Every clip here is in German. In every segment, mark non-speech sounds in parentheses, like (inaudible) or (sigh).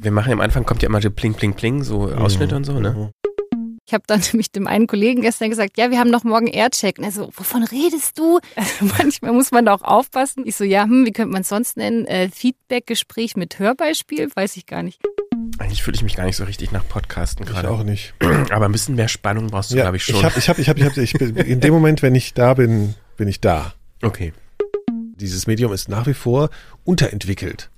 Wir machen am Anfang kommt ja immer so Pling, Pling, Pling, so Ausschnitte und so, ne? Mhm. Ich habe dann (laughs) nämlich dem einen Kollegen gestern gesagt, ja, wir haben noch morgen Aircheck. Und er so, wovon redest du? Also (laughs) (laughs) manchmal muss man da auch aufpassen. Ich so, ja, hm, wie könnte man es sonst nennen? Äh, Feedback-Gespräch mit Hörbeispiel? Weiß ich gar nicht. Eigentlich fühle ich mich gar nicht so richtig nach Podcasten Ich gerade. auch nicht. (clears throat) Aber ein bisschen mehr Spannung brauchst du, glaube ich, schon. Ich habe, ich habe, ich habe, ich habe, ich bin, in dem Moment, wenn ich da bin, bin ich da. okay. Dieses Medium ist nach wie vor unterentwickelt.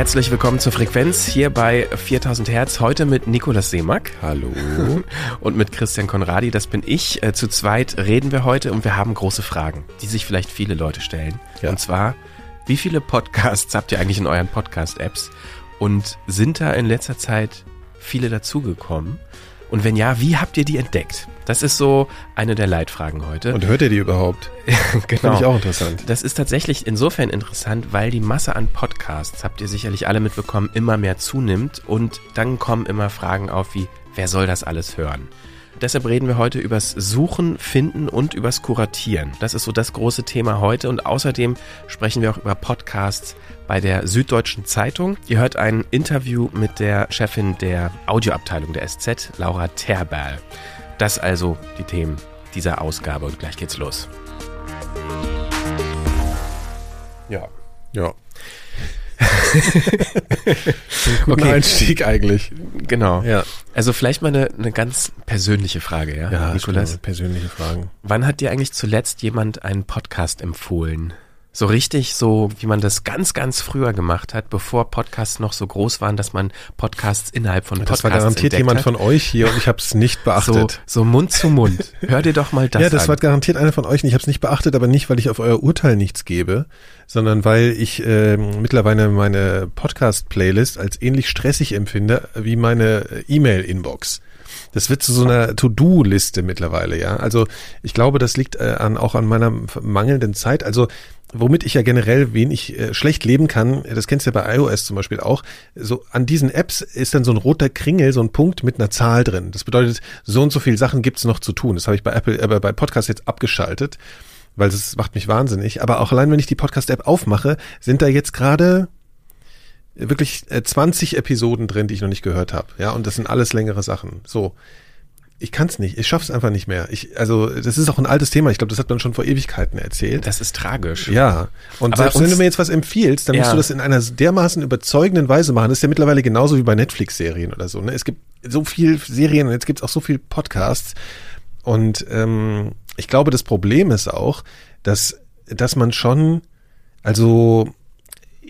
Herzlich willkommen zur Frequenz hier bei 4000 Hertz. Heute mit Nikolas Seemack Hallo. (laughs) und mit Christian Konradi. Das bin ich. Äh, Zu zweit reden wir heute und wir haben große Fragen, die sich vielleicht viele Leute stellen. Ja. Und zwar, wie viele Podcasts (laughs) habt ihr eigentlich in euren Podcast-Apps? Und sind da in letzter Zeit viele dazugekommen? Und wenn ja, wie habt ihr die entdeckt? Das ist so eine der Leitfragen heute. Und hört ihr die überhaupt? (laughs) genau. Finde ich auch interessant. Das ist tatsächlich insofern interessant, weil die Masse an Podcasts, habt ihr sicherlich alle mitbekommen, immer mehr zunimmt und dann kommen immer Fragen auf wie, wer soll das alles hören? Deshalb reden wir heute übers Suchen, Finden und übers Kuratieren. Das ist so das große Thema heute und außerdem sprechen wir auch über Podcasts bei der Süddeutschen Zeitung. Ihr hört ein Interview mit der Chefin der Audioabteilung der SZ, Laura Terberl. Das also die Themen dieser Ausgabe und gleich geht's los. Ja. Ja. (laughs) Guten Okay. Einstieg eigentlich. Genau. Ja. Also vielleicht mal eine, eine ganz persönliche Frage, ja, Ja, Nikolas. persönliche Fragen. Wann hat dir eigentlich zuletzt jemand einen Podcast empfohlen? So richtig, so wie man das ganz, ganz früher gemacht hat, bevor Podcasts noch so groß waren, dass man Podcasts innerhalb von Podcasts Das war garantiert jemand hat. von euch hier und ich habe es nicht so, beachtet. so Mund zu Mund. Hör dir doch mal das ja, das an. war garantiert einer von euch und ich habe es nicht beachtet, aber nicht, weil ich auf euer Urteil nichts gebe, sondern weil ich ähm, mittlerweile meine Podcast-Playlist als ähnlich stressig empfinde wie meine äh, E-Mail-Inbox. Das wird zu so einer To-Do-Liste mittlerweile, ja. Also ich glaube, das liegt äh, an, auch an meiner mangelnden Zeit. Also womit ich ja generell wenig äh, schlecht leben kann, das kennst du ja bei iOS zum Beispiel auch, so an diesen Apps ist dann so ein roter Kringel, so ein Punkt mit einer Zahl drin. Das bedeutet, so und so viele Sachen gibt's noch zu tun. Das habe ich bei Apple, äh, bei Podcast jetzt abgeschaltet, weil das macht mich wahnsinnig. Aber auch allein, wenn ich die Podcast-App aufmache, sind da jetzt gerade wirklich äh, 20 Episoden drin, die ich noch nicht gehört habe. Ja, und das sind alles längere Sachen. So. Ich kann's nicht. Ich schaff's einfach nicht mehr. Ich, also, das ist auch ein altes Thema. Ich glaube, das hat man schon vor Ewigkeiten erzählt. das ist tragisch. Ja, und Aber selbst wenn uns- du mir jetzt was empfiehlst, dann musst Ja. du das in einer dermaßen überzeugenden Weise machen. Das ist ja mittlerweile genauso wie bei Netflix-Serien oder so. Ne? Es gibt so viel Serien und jetzt gibt's auch so viel Podcasts. Und ähm, ich glaube, das Problem ist auch, dass, dass man schon, also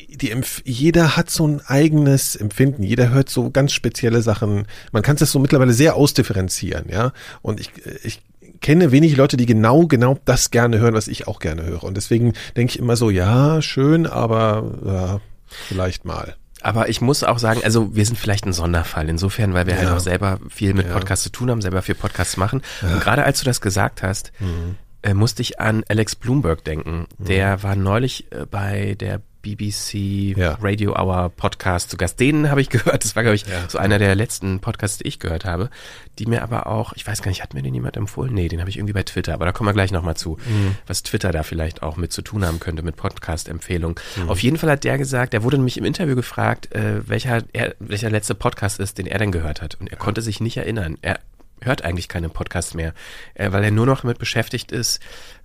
die, Empf- jeder hat so ein eigenes Empfinden, jeder hört so ganz spezielle Sachen. Man kann das so mittlerweile sehr ausdifferenzieren, ja. Und ich, ich kenne wenig Leute, die genau, genau das gerne hören, was ich auch gerne höre. Und deswegen denke ich immer so, ja, schön, aber ja, vielleicht mal. Aber ich muss auch sagen, also wir sind vielleicht ein Sonderfall insofern, weil wir halt Ja. auch selber viel mit Ja. Podcasts zu tun haben, selber viel Podcasts machen. Und gerade als du das gesagt hast, Mhm. äh, musste ich an Alex Bloomberg denken. Der war neulich äh, bei der BBC Ja. Radio Hour Podcast zu Gast. Den habe ich gehört. Das war, glaube ich, Ja. so einer der letzten Podcasts, die ich gehört habe. Die mir aber auch, ich weiß gar nicht, hat mir den jemand empfohlen? Nee, den habe ich irgendwie bei Twitter. Aber da kommen wir gleich nochmal zu, Mhm. was Twitter da vielleicht auch mit zu tun haben könnte, mit Podcast-Empfehlungen. Mhm. Auf jeden Fall hat der gesagt, der wurde nämlich im Interview gefragt, äh, welcher, er, welcher letzte Podcast ist, den er denn gehört hat. Und er konnte sich nicht erinnern. Er hört eigentlich keine Podcasts mehr, äh, weil er nur noch damit beschäftigt ist,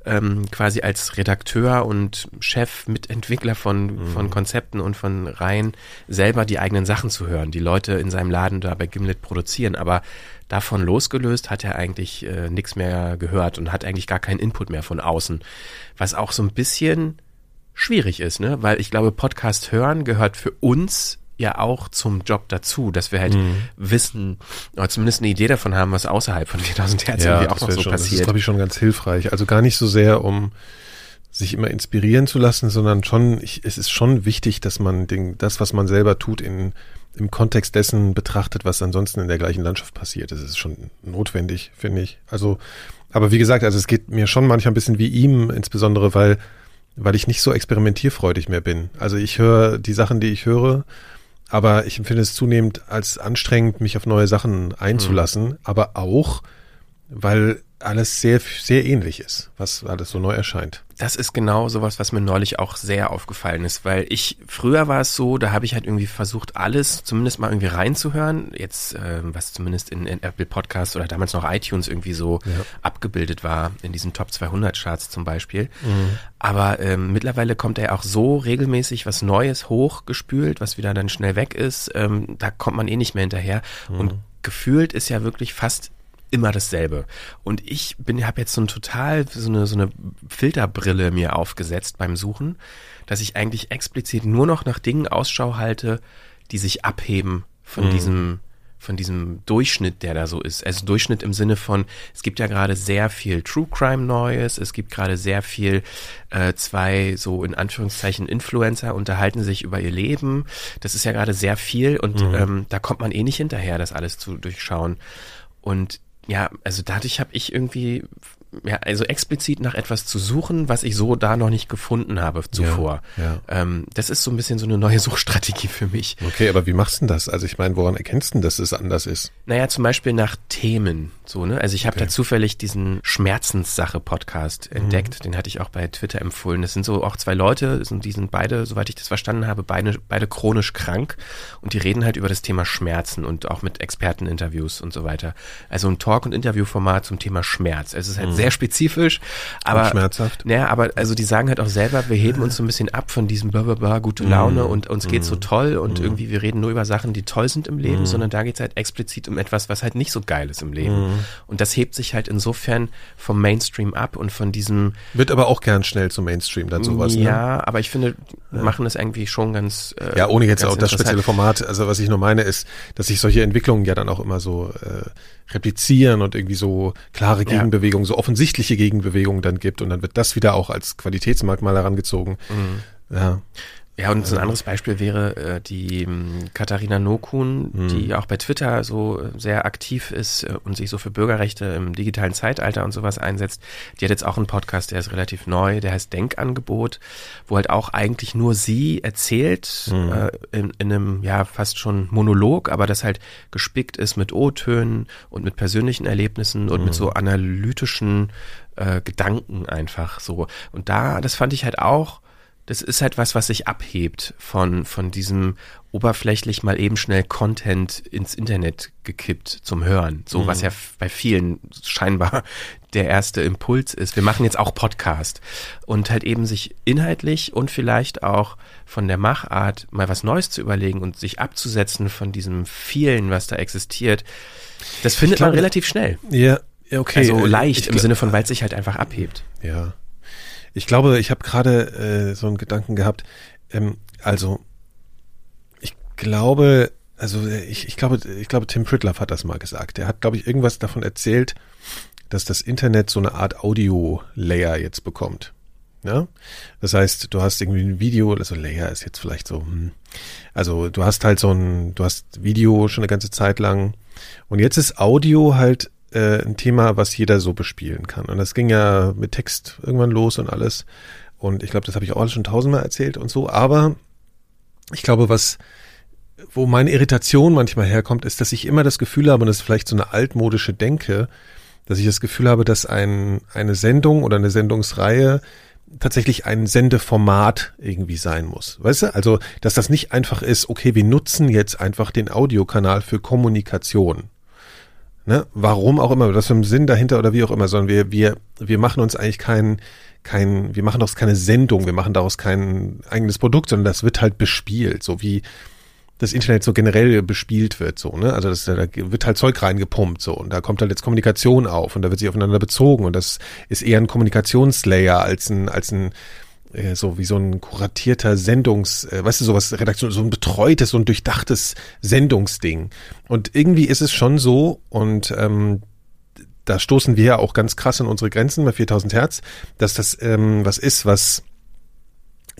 ähm, quasi als Redakteur und Chef, Mitentwickler von, Mhm. von Konzepten und von Reihen selber die eigenen Sachen zu hören, die Leute in seinem Laden da bei Gimlet produzieren. Aber davon losgelöst hat er eigentlich äh, nichts mehr gehört und hat eigentlich gar keinen Input mehr von außen. Was auch so ein bisschen schwierig ist, ne? Weil ich glaube, Podcast hören gehört für uns ja auch zum Job dazu, dass wir halt Mhm. wissen, oder zumindest eine Idee davon haben, was außerhalb von (laughs) 4000 Hertz irgendwie auch das noch so schon, das ist, passiert. glaube ich, schon ganz hilfreich. Also gar nicht so sehr, um sich immer inspirieren zu lassen, sondern schon, ich, es ist schon wichtig, dass man den, das, was man selber tut, in, im Kontext dessen betrachtet, was ansonsten in der gleichen Landschaft passiert. Das ist schon notwendig, finde ich. Also, aber wie gesagt, also es geht mir schon manchmal ein bisschen wie ihm, insbesondere weil, weil ich nicht so experimentierfreudig mehr bin. Also ich höre die Sachen, die ich höre, aber ich empfinde es zunehmend als anstrengend, mich auf neue Sachen einzulassen, aber auch weil alles sehr, sehr ähnlich ist, was alles so neu erscheint. Das ist genau sowas, was mir neulich auch sehr aufgefallen ist, weil ich, früher war es so, da habe ich halt irgendwie versucht, alles zumindest mal irgendwie reinzuhören, jetzt, äh, was zumindest in, in, Apple Podcasts oder damals noch iTunes irgendwie so ja. abgebildet war, in diesen Top 200 Charts zum Beispiel. Mhm. Aber ähm, mittlerweile kommt er auch so regelmäßig was Neues hochgespült, was wieder dann schnell weg ist, ähm, da kommt man eh nicht mehr hinterher mhm. und gefühlt ist ja wirklich fast immer dasselbe. Und ich bin, habe jetzt so ein total so eine, so eine Filterbrille mir aufgesetzt beim Suchen, dass ich eigentlich explizit nur noch nach Dingen Ausschau halte, die sich abheben von mhm. diesem von diesem Durchschnitt, der da so ist. Also Durchschnitt im Sinne von, es gibt ja gerade sehr viel True Crime Neues, es gibt gerade sehr viel, äh, zwei so in Anführungszeichen Influencer unterhalten sich über ihr Leben. Das ist ja gerade sehr viel und mhm. ähm, da kommt man eh nicht hinterher, das alles zu durchschauen. Und ja, also dadurch habe ich irgendwie ja, also explizit nach etwas zu suchen, was ich so da noch nicht gefunden habe zuvor. Ja, ja. Ähm, das ist so ein bisschen so eine neue (laughs) Suchstrategie für mich. Okay, aber wie machst du denn das? Also ich meine, woran erkennst du, dass es anders ist? Naja, zum Beispiel nach Themen. So, ne? Also ich habe okay. da zufällig diesen Schmerzenssache-Podcast mhm. entdeckt. Den hatte ich auch bei Twitter empfohlen. Das sind so auch zwei Leute, die sind beide, soweit ich das verstanden habe, beide, beide chronisch krank und die reden halt über das Thema Schmerzen und auch mit Experteninterviews und so weiter. Also ein Talk- und Interviewformat zum Thema Schmerz. Es ist halt mhm. sehr spezifisch, aber schmerzhaft. Naja, aber also die sagen halt auch selber, wir heben uns so ein bisschen ab von diesem blablabla, gute Laune mhm. und uns geht's so mhm. toll und mhm. irgendwie wir reden nur über Sachen, die toll sind im Leben, sondern da geht's halt explizit um etwas, was halt nicht so geil ist im Leben. Und das hebt sich halt insofern vom Mainstream ab und von diesem. Wird aber auch gern schnell zum Mainstream dann sowas. Ne? Ja, ne? aber ich finde, ja. machen das irgendwie schon ganz. Äh, ja, ohne jetzt auch das spezielle Format. Also was ich nur meine ist, dass sich solche Entwicklungen ja dann auch immer so äh, replizieren und irgendwie so klare Gegenbewegungen, ja. so offensichtliche Gegenbewegungen dann gibt und dann wird das wieder auch als Qualitätsmerkmal herangezogen. Mhm. Ja. Ja, und so ein anderes Beispiel wäre äh, die ähm, Katharina Nokun, mhm. die auch bei Twitter so äh, sehr aktiv ist äh, und sich so für Bürgerrechte im digitalen Zeitalter und sowas einsetzt. Die hat jetzt auch einen Podcast, der ist relativ neu, der heißt Denkangebot, wo halt auch eigentlich nur sie erzählt mhm. äh, in, in einem ja fast schon Monolog, aber das halt gespickt ist mit O-Tönen und mit persönlichen Erlebnissen und mhm. mit so analytischen äh, Gedanken einfach so. Und da, das fand ich halt auch das ist halt was, was sich abhebt von, von diesem oberflächlich mal eben schnell Content ins Internet gekippt zum Hören. So, mhm. was ja bei vielen scheinbar (laughs) der erste Impuls ist. Wir machen jetzt auch Podcast und halt eben sich inhaltlich und vielleicht auch von der Machart mal was Neues zu überlegen und sich abzusetzen von diesem vielen, was da existiert. Das findet glaub, man relativ schnell. Ja, okay. Also leicht im Sinne von, weil es sich halt einfach abhebt. Ja. Ich glaube, ich habe gerade äh, so einen Gedanken gehabt. Ähm, also, ich glaube, also ich, ich glaube, ich glaube, Tim Pritloff hat das mal gesagt. Er hat, glaube ich, irgendwas davon erzählt, dass das Internet so eine Art Audio-Layer jetzt bekommt. Ja? Das heißt, du hast irgendwie ein Video, also Layer ist jetzt vielleicht so, hm. also du hast halt so ein, du hast Video schon eine ganze Zeit lang und jetzt ist Audio halt äh, ein Thema, was jeder so bespielen kann. Und das ging ja mit Text irgendwann los und alles. Und ich glaube, das habe ich auch schon tausendmal erzählt und so. Aber ich glaube, was, wo meine Irritation manchmal herkommt, ist, dass ich immer das Gefühl habe, und das ist vielleicht so eine altmodische Denke, dass ich das Gefühl habe, dass ein, eine Sendung oder eine Sendungsreihe tatsächlich ein Sendeformat irgendwie sein muss. Weißt du? Also, dass das nicht einfach ist, okay, wir nutzen jetzt einfach den Audiokanal für Kommunikation. Ne? Warum auch immer, das für einen Sinn dahinter oder wie auch immer, sondern wir, wir, wir machen uns eigentlich kein, kein, wir machen daraus keine Sendung, wir machen daraus kein eigenes Produkt, sondern das wird halt bespielt, so wie das Internet so generell bespielt wird, so, ne? Also das, da wird halt Zeug reingepumpt, so, und da kommt halt jetzt Kommunikation auf und da wird sich aufeinander bezogen und das ist eher ein Kommunikationslayer als ein, als ein, äh, so wie so ein kuratierter Sendungs, äh, weißt du, sowas, Redaktion, so ein betreutes, so ein durchdachtes Sendungsding. Und irgendwie ist es schon so, und ähm, da stoßen wir ja auch ganz krass an unsere Grenzen bei 4000 Hertz, dass das ähm, was ist, was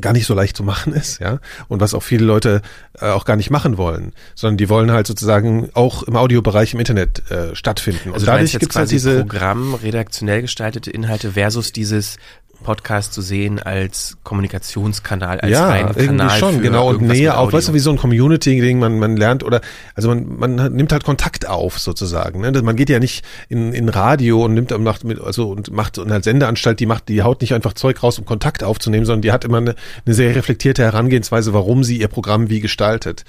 gar nicht so leicht zu machen ist, ja, und was auch viele Leute äh, auch gar nicht machen wollen, sondern die wollen halt sozusagen auch im Audiobereich im Internet äh, stattfinden. Also und dadurch gibt es halt diese Programm redaktionell gestaltete Inhalte versus dieses Podcast zu sehen als Kommunikationskanal, als ja, reinen irgendwie Kanal schon, für genau, und Nähe auf, weißt du, wie so ein Community-Ding, man, man lernt oder, also man, man nimmt halt Kontakt auf, sozusagen, ne? Man geht ja nicht in, in Radio und nimmt, macht mit, also, und macht so eine Sendeanstalt, die macht, die haut nicht einfach Zeug raus, um Kontakt aufzunehmen, sondern die hat immer eine, eine sehr reflektierte Herangehensweise, warum sie ihr Programm wie gestaltet.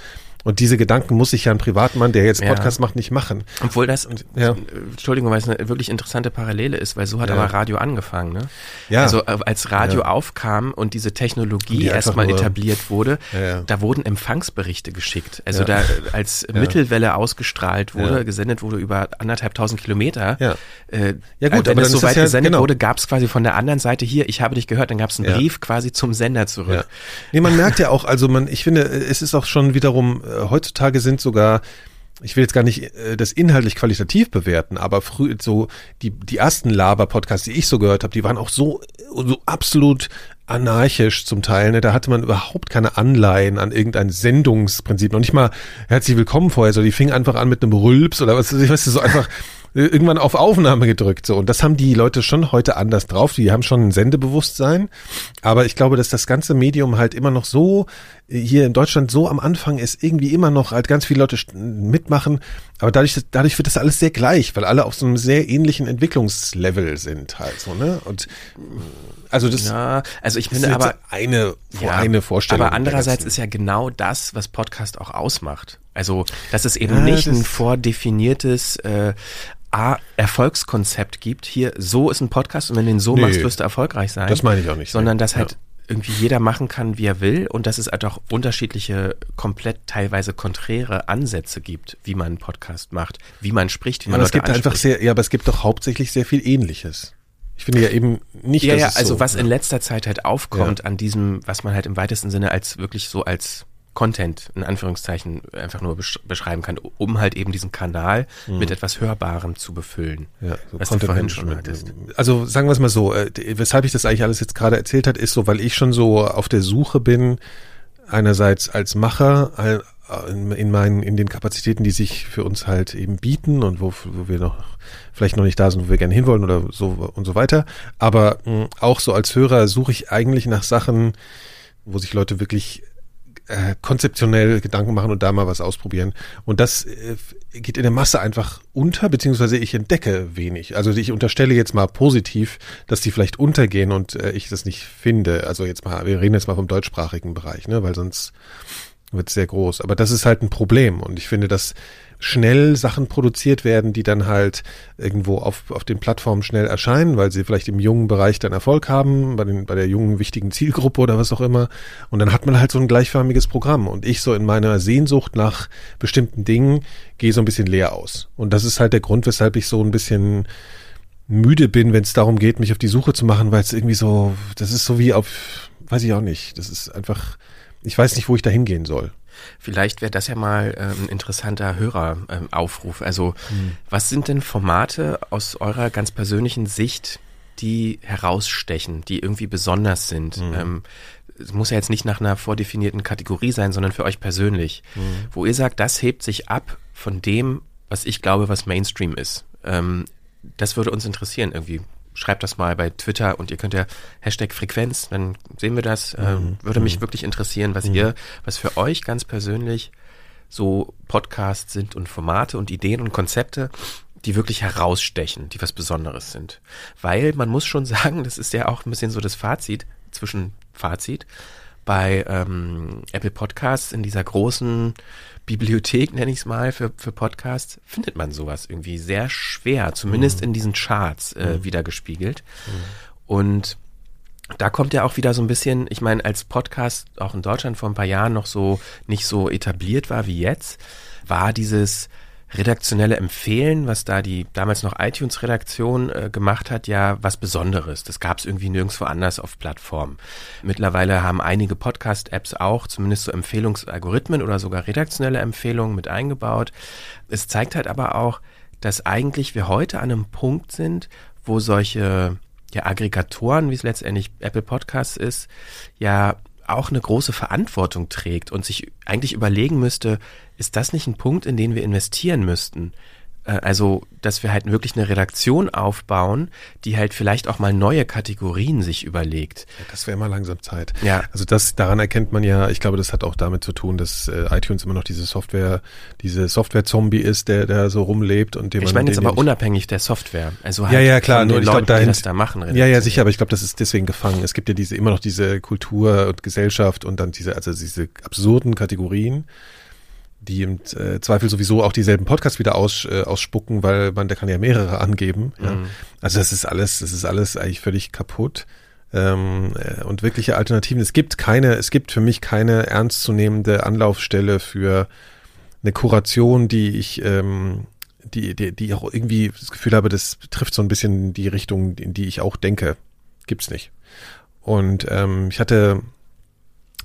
Und diese Gedanken muss sich ja ein Privatmann, der jetzt Ja. Podcast macht, nicht machen. Obwohl das, ja. Entschuldigung, weil es eine wirklich interessante Parallele ist, weil so hat Ja. aber Radio angefangen. Ne? Ja. Also äh, als Radio Ja. aufkam und diese Technologie Die erstmal etabliert wurde, Ja, ja. da wurden Empfangsberichte geschickt. Also Ja. da äh, als (laughs) Mittelwelle ausgestrahlt wurde, Ja. gesendet wurde über anderthalbtausend Kilometer. Ja. Äh, Ja, gut, wenn aber es so weit ja- gesendet genau. wurde, gab es quasi von der anderen Seite hier, ich habe dich gehört, dann gab es einen Ja. Brief quasi zum Sender zurück. Ja. Nee, man (laughs) merkt ja auch, also man, ich finde, es ist auch schon wiederum, äh, heutzutage sind sogar, ich will jetzt gar nicht äh, das inhaltlich qualitativ bewerten, aber früh so die, die ersten Laber-Podcasts, die ich so gehört habe, die waren auch so, so absolut anarchisch zum Teil. Ne? Da hatte man überhaupt keine Anleihen an irgendein Sendungsprinzip. Noch nicht mal herzlich willkommen vorher, so die fing einfach an mit einem Rülps oder was, ich weiß nicht, so einfach irgendwann auf Aufnahme gedrückt. So. Und das haben die Leute schon heute anders drauf. Die haben schon ein Sendebewusstsein. Aber ich glaube, dass das ganze Medium halt immer noch so äh, hier in Deutschland so am Anfang ist, irgendwie immer noch halt ganz viele Leute mitmachen. Aber dadurch, dadurch wird das alles sehr gleich, weil alle auf so einem sehr ähnlichen Entwicklungslevel sind halt so, ne? Und also das, Ja, also ich finde aber eine, Ja, eine Vorstellung. Aber der andererseits ist ja genau das, was Podcast auch ausmacht. Also, dass es eben Ja, nicht ein vordefiniertes äh, A, Erfolgskonzept gibt. Hier, so ist ein Podcast und wenn du den so Nee, machst, wirst du erfolgreich sein. das meine ich auch nicht. Sondern dass Ja. halt irgendwie jeder machen kann, wie er will und dass es halt auch unterschiedliche, komplett teilweise konträre Ansätze gibt, wie man einen Podcast macht, wie man spricht, wie man aber es Leute gibt einfach sehr, ja, aber es gibt doch hauptsächlich sehr viel Ähnliches. Ich finde ja eben nicht, Ja, dass ja, es also so, was ja. in letzter Zeit halt aufkommt an diesem, was man halt im weitesten Sinne als wirklich so als Content in Anführungszeichen einfach nur besch beschreiben kann, um halt eben diesen Kanal mit etwas Hörbarem zu befüllen. Mhm. Ja, so was du vorhin schon hattest. Also sagen wir es mal so, äh, weshalb ich das eigentlich alles jetzt gerade erzählt hat, ist so, weil ich schon so auf der Suche bin, einerseits als Macher in, in meinen, in den Kapazitäten, die sich für uns halt eben bieten und wo, wo wir noch vielleicht noch nicht da sind, wo wir gerne hinwollen oder so und so weiter. Aber mh, auch so als Hörer suche ich eigentlich nach Sachen, wo sich Leute wirklich äh, konzeptionell Gedanken machen und da mal was ausprobieren. Und das äh, geht in der Masse einfach unter, beziehungsweise ich entdecke wenig. Also ich unterstelle jetzt mal positiv, dass die vielleicht untergehen und äh, ich das nicht finde. Also jetzt mal, wir reden jetzt mal vom deutschsprachigen Bereich, ne, weil sonst wird sehr groß. Aber das ist halt ein Problem und ich finde, dass schnell Sachen produziert werden, die dann halt irgendwo auf, auf den Plattformen schnell erscheinen, weil sie vielleicht im jungen Bereich dann Erfolg haben, bei, den, bei der jungen wichtigen Zielgruppe oder was auch immer. Und dann hat man halt so ein gleichförmiges Programm. Und ich so in meiner Sehnsucht nach bestimmten Dingen gehe so ein bisschen leer aus. Und das ist halt der Grund, weshalb ich so ein bisschen müde bin, wenn es darum geht, mich auf die Suche zu machen, weil es irgendwie so, das ist so wie auf, weiß ich auch nicht, das ist einfach, ich weiß nicht, wo ich da hingehen soll. Vielleicht wäre das ja mal ähm, ein interessanter Höreraufruf. also, was sind denn Formate aus eurer ganz persönlichen Sicht, die herausstechen, die irgendwie besonders sind? Ähm, es muss ja jetzt nicht nach einer vordefinierten Kategorie sein, sondern für euch persönlich, wo ihr sagt, das hebt sich ab von dem, was ich glaube, was Mainstream ist. Ähm, das würde uns interessieren irgendwie. Schreibt das mal bei Twitter und ihr könnt ja Hashtag Frequenz, dann sehen wir das. Ähm, würde mich wirklich interessieren, was ihr, was für euch ganz persönlich so Podcasts sind und Formate und Ideen und Konzepte, die wirklich herausstechen, die was Besonderes sind. Weil man muss schon (laughs) sagen, das ist ja auch ein bisschen so das Fazit, zwischen Fazit, bei ähm, Apple Podcasts in dieser großen Bibliothek, nenne ich es mal, für, für Podcasts, findet man sowas irgendwie sehr schwer, zumindest in diesen Charts äh, wiedergespiegelt. Und da kommt ja auch wieder so ein bisschen, ich meine, als Podcast auch in Deutschland vor ein paar Jahren noch so nicht so etabliert war wie jetzt, war dieses redaktionelle Empfehlen, was da die damals noch iTunes-Redaktion äh, gemacht hat, ja was Besonderes. Das gab es irgendwie nirgendwo anders auf Plattformen. Mittlerweile haben einige Podcast-Apps auch zumindest so Empfehlungsalgorithmen oder sogar redaktionelle Empfehlungen mit eingebaut. Es zeigt halt aber auch, dass eigentlich wir heute an einem Punkt sind, wo solche ja, Aggregatoren, wie es letztendlich Apple Podcasts ist, ja auch eine große Verantwortung trägt und sich eigentlich überlegen müsste, ist das nicht ein Punkt, in den wir investieren müssten? Äh, also, dass wir halt wirklich eine Redaktion aufbauen, die halt vielleicht auch mal neue Kategorien sich überlegt. Ja, das wäre mal langsam Zeit. Ja. Also das, daran erkennt man ja, ich glaube, das hat auch damit zu tun, dass äh, iTunes immer noch diese Software, diese Software-Zombie ist, der, der so rumlebt und dem Ich meine jetzt aber unabhängig der Software. Also halt Ja, ja, klar, nur ich glaub, Leuten, die dahin- das da machen. Ja, ja, sicher, aber ich glaube, das ist deswegen gefangen. Es gibt ja diese immer noch diese Kultur und Gesellschaft und dann diese, also diese absurden Kategorien, die im äh, Zweifel sowieso auch dieselben Podcasts wieder aus, äh, ausspucken, weil man, der kann ja mehrere angeben. Ja. Mhm. Also das ist alles, das ist alles eigentlich völlig kaputt. Ähm, äh, und wirkliche Alternativen. Es gibt keine, es gibt für mich keine ernstzunehmende Anlaufstelle für eine Kuration, die ich, ähm, die, die, die auch irgendwie das Gefühl habe, das trifft so ein bisschen die Richtung, in die ich auch denke. Gibt's nicht. Und ähm, ich hatte,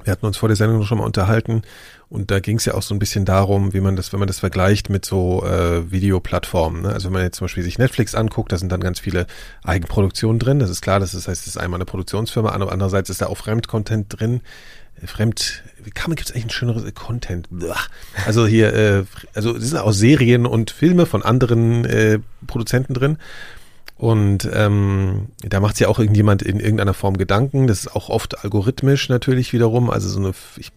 wir hatten uns vor der Sendung schon mal unterhalten und da ging es ja auch so ein bisschen darum, wie man das, wenn man das vergleicht mit so äh, Videoplattformen. Ne? Also wenn man jetzt zum Beispiel sich Netflix anguckt, da sind dann ganz viele Eigenproduktionen drin. Das ist klar, das ist, heißt, es ist einmal eine Produktionsfirma, andererseits ist da auch Fremdcontent drin. Fremd, wie kann man, gibt es eigentlich ein schöneres Content? Also hier, äh, also es sind auch Serien und Filme von anderen äh, Produzenten drin. Und ähm, da macht sich ja auch irgendjemand in irgendeiner Form Gedanken. Das ist auch oft algorithmisch natürlich wiederum. Also so eine, ich,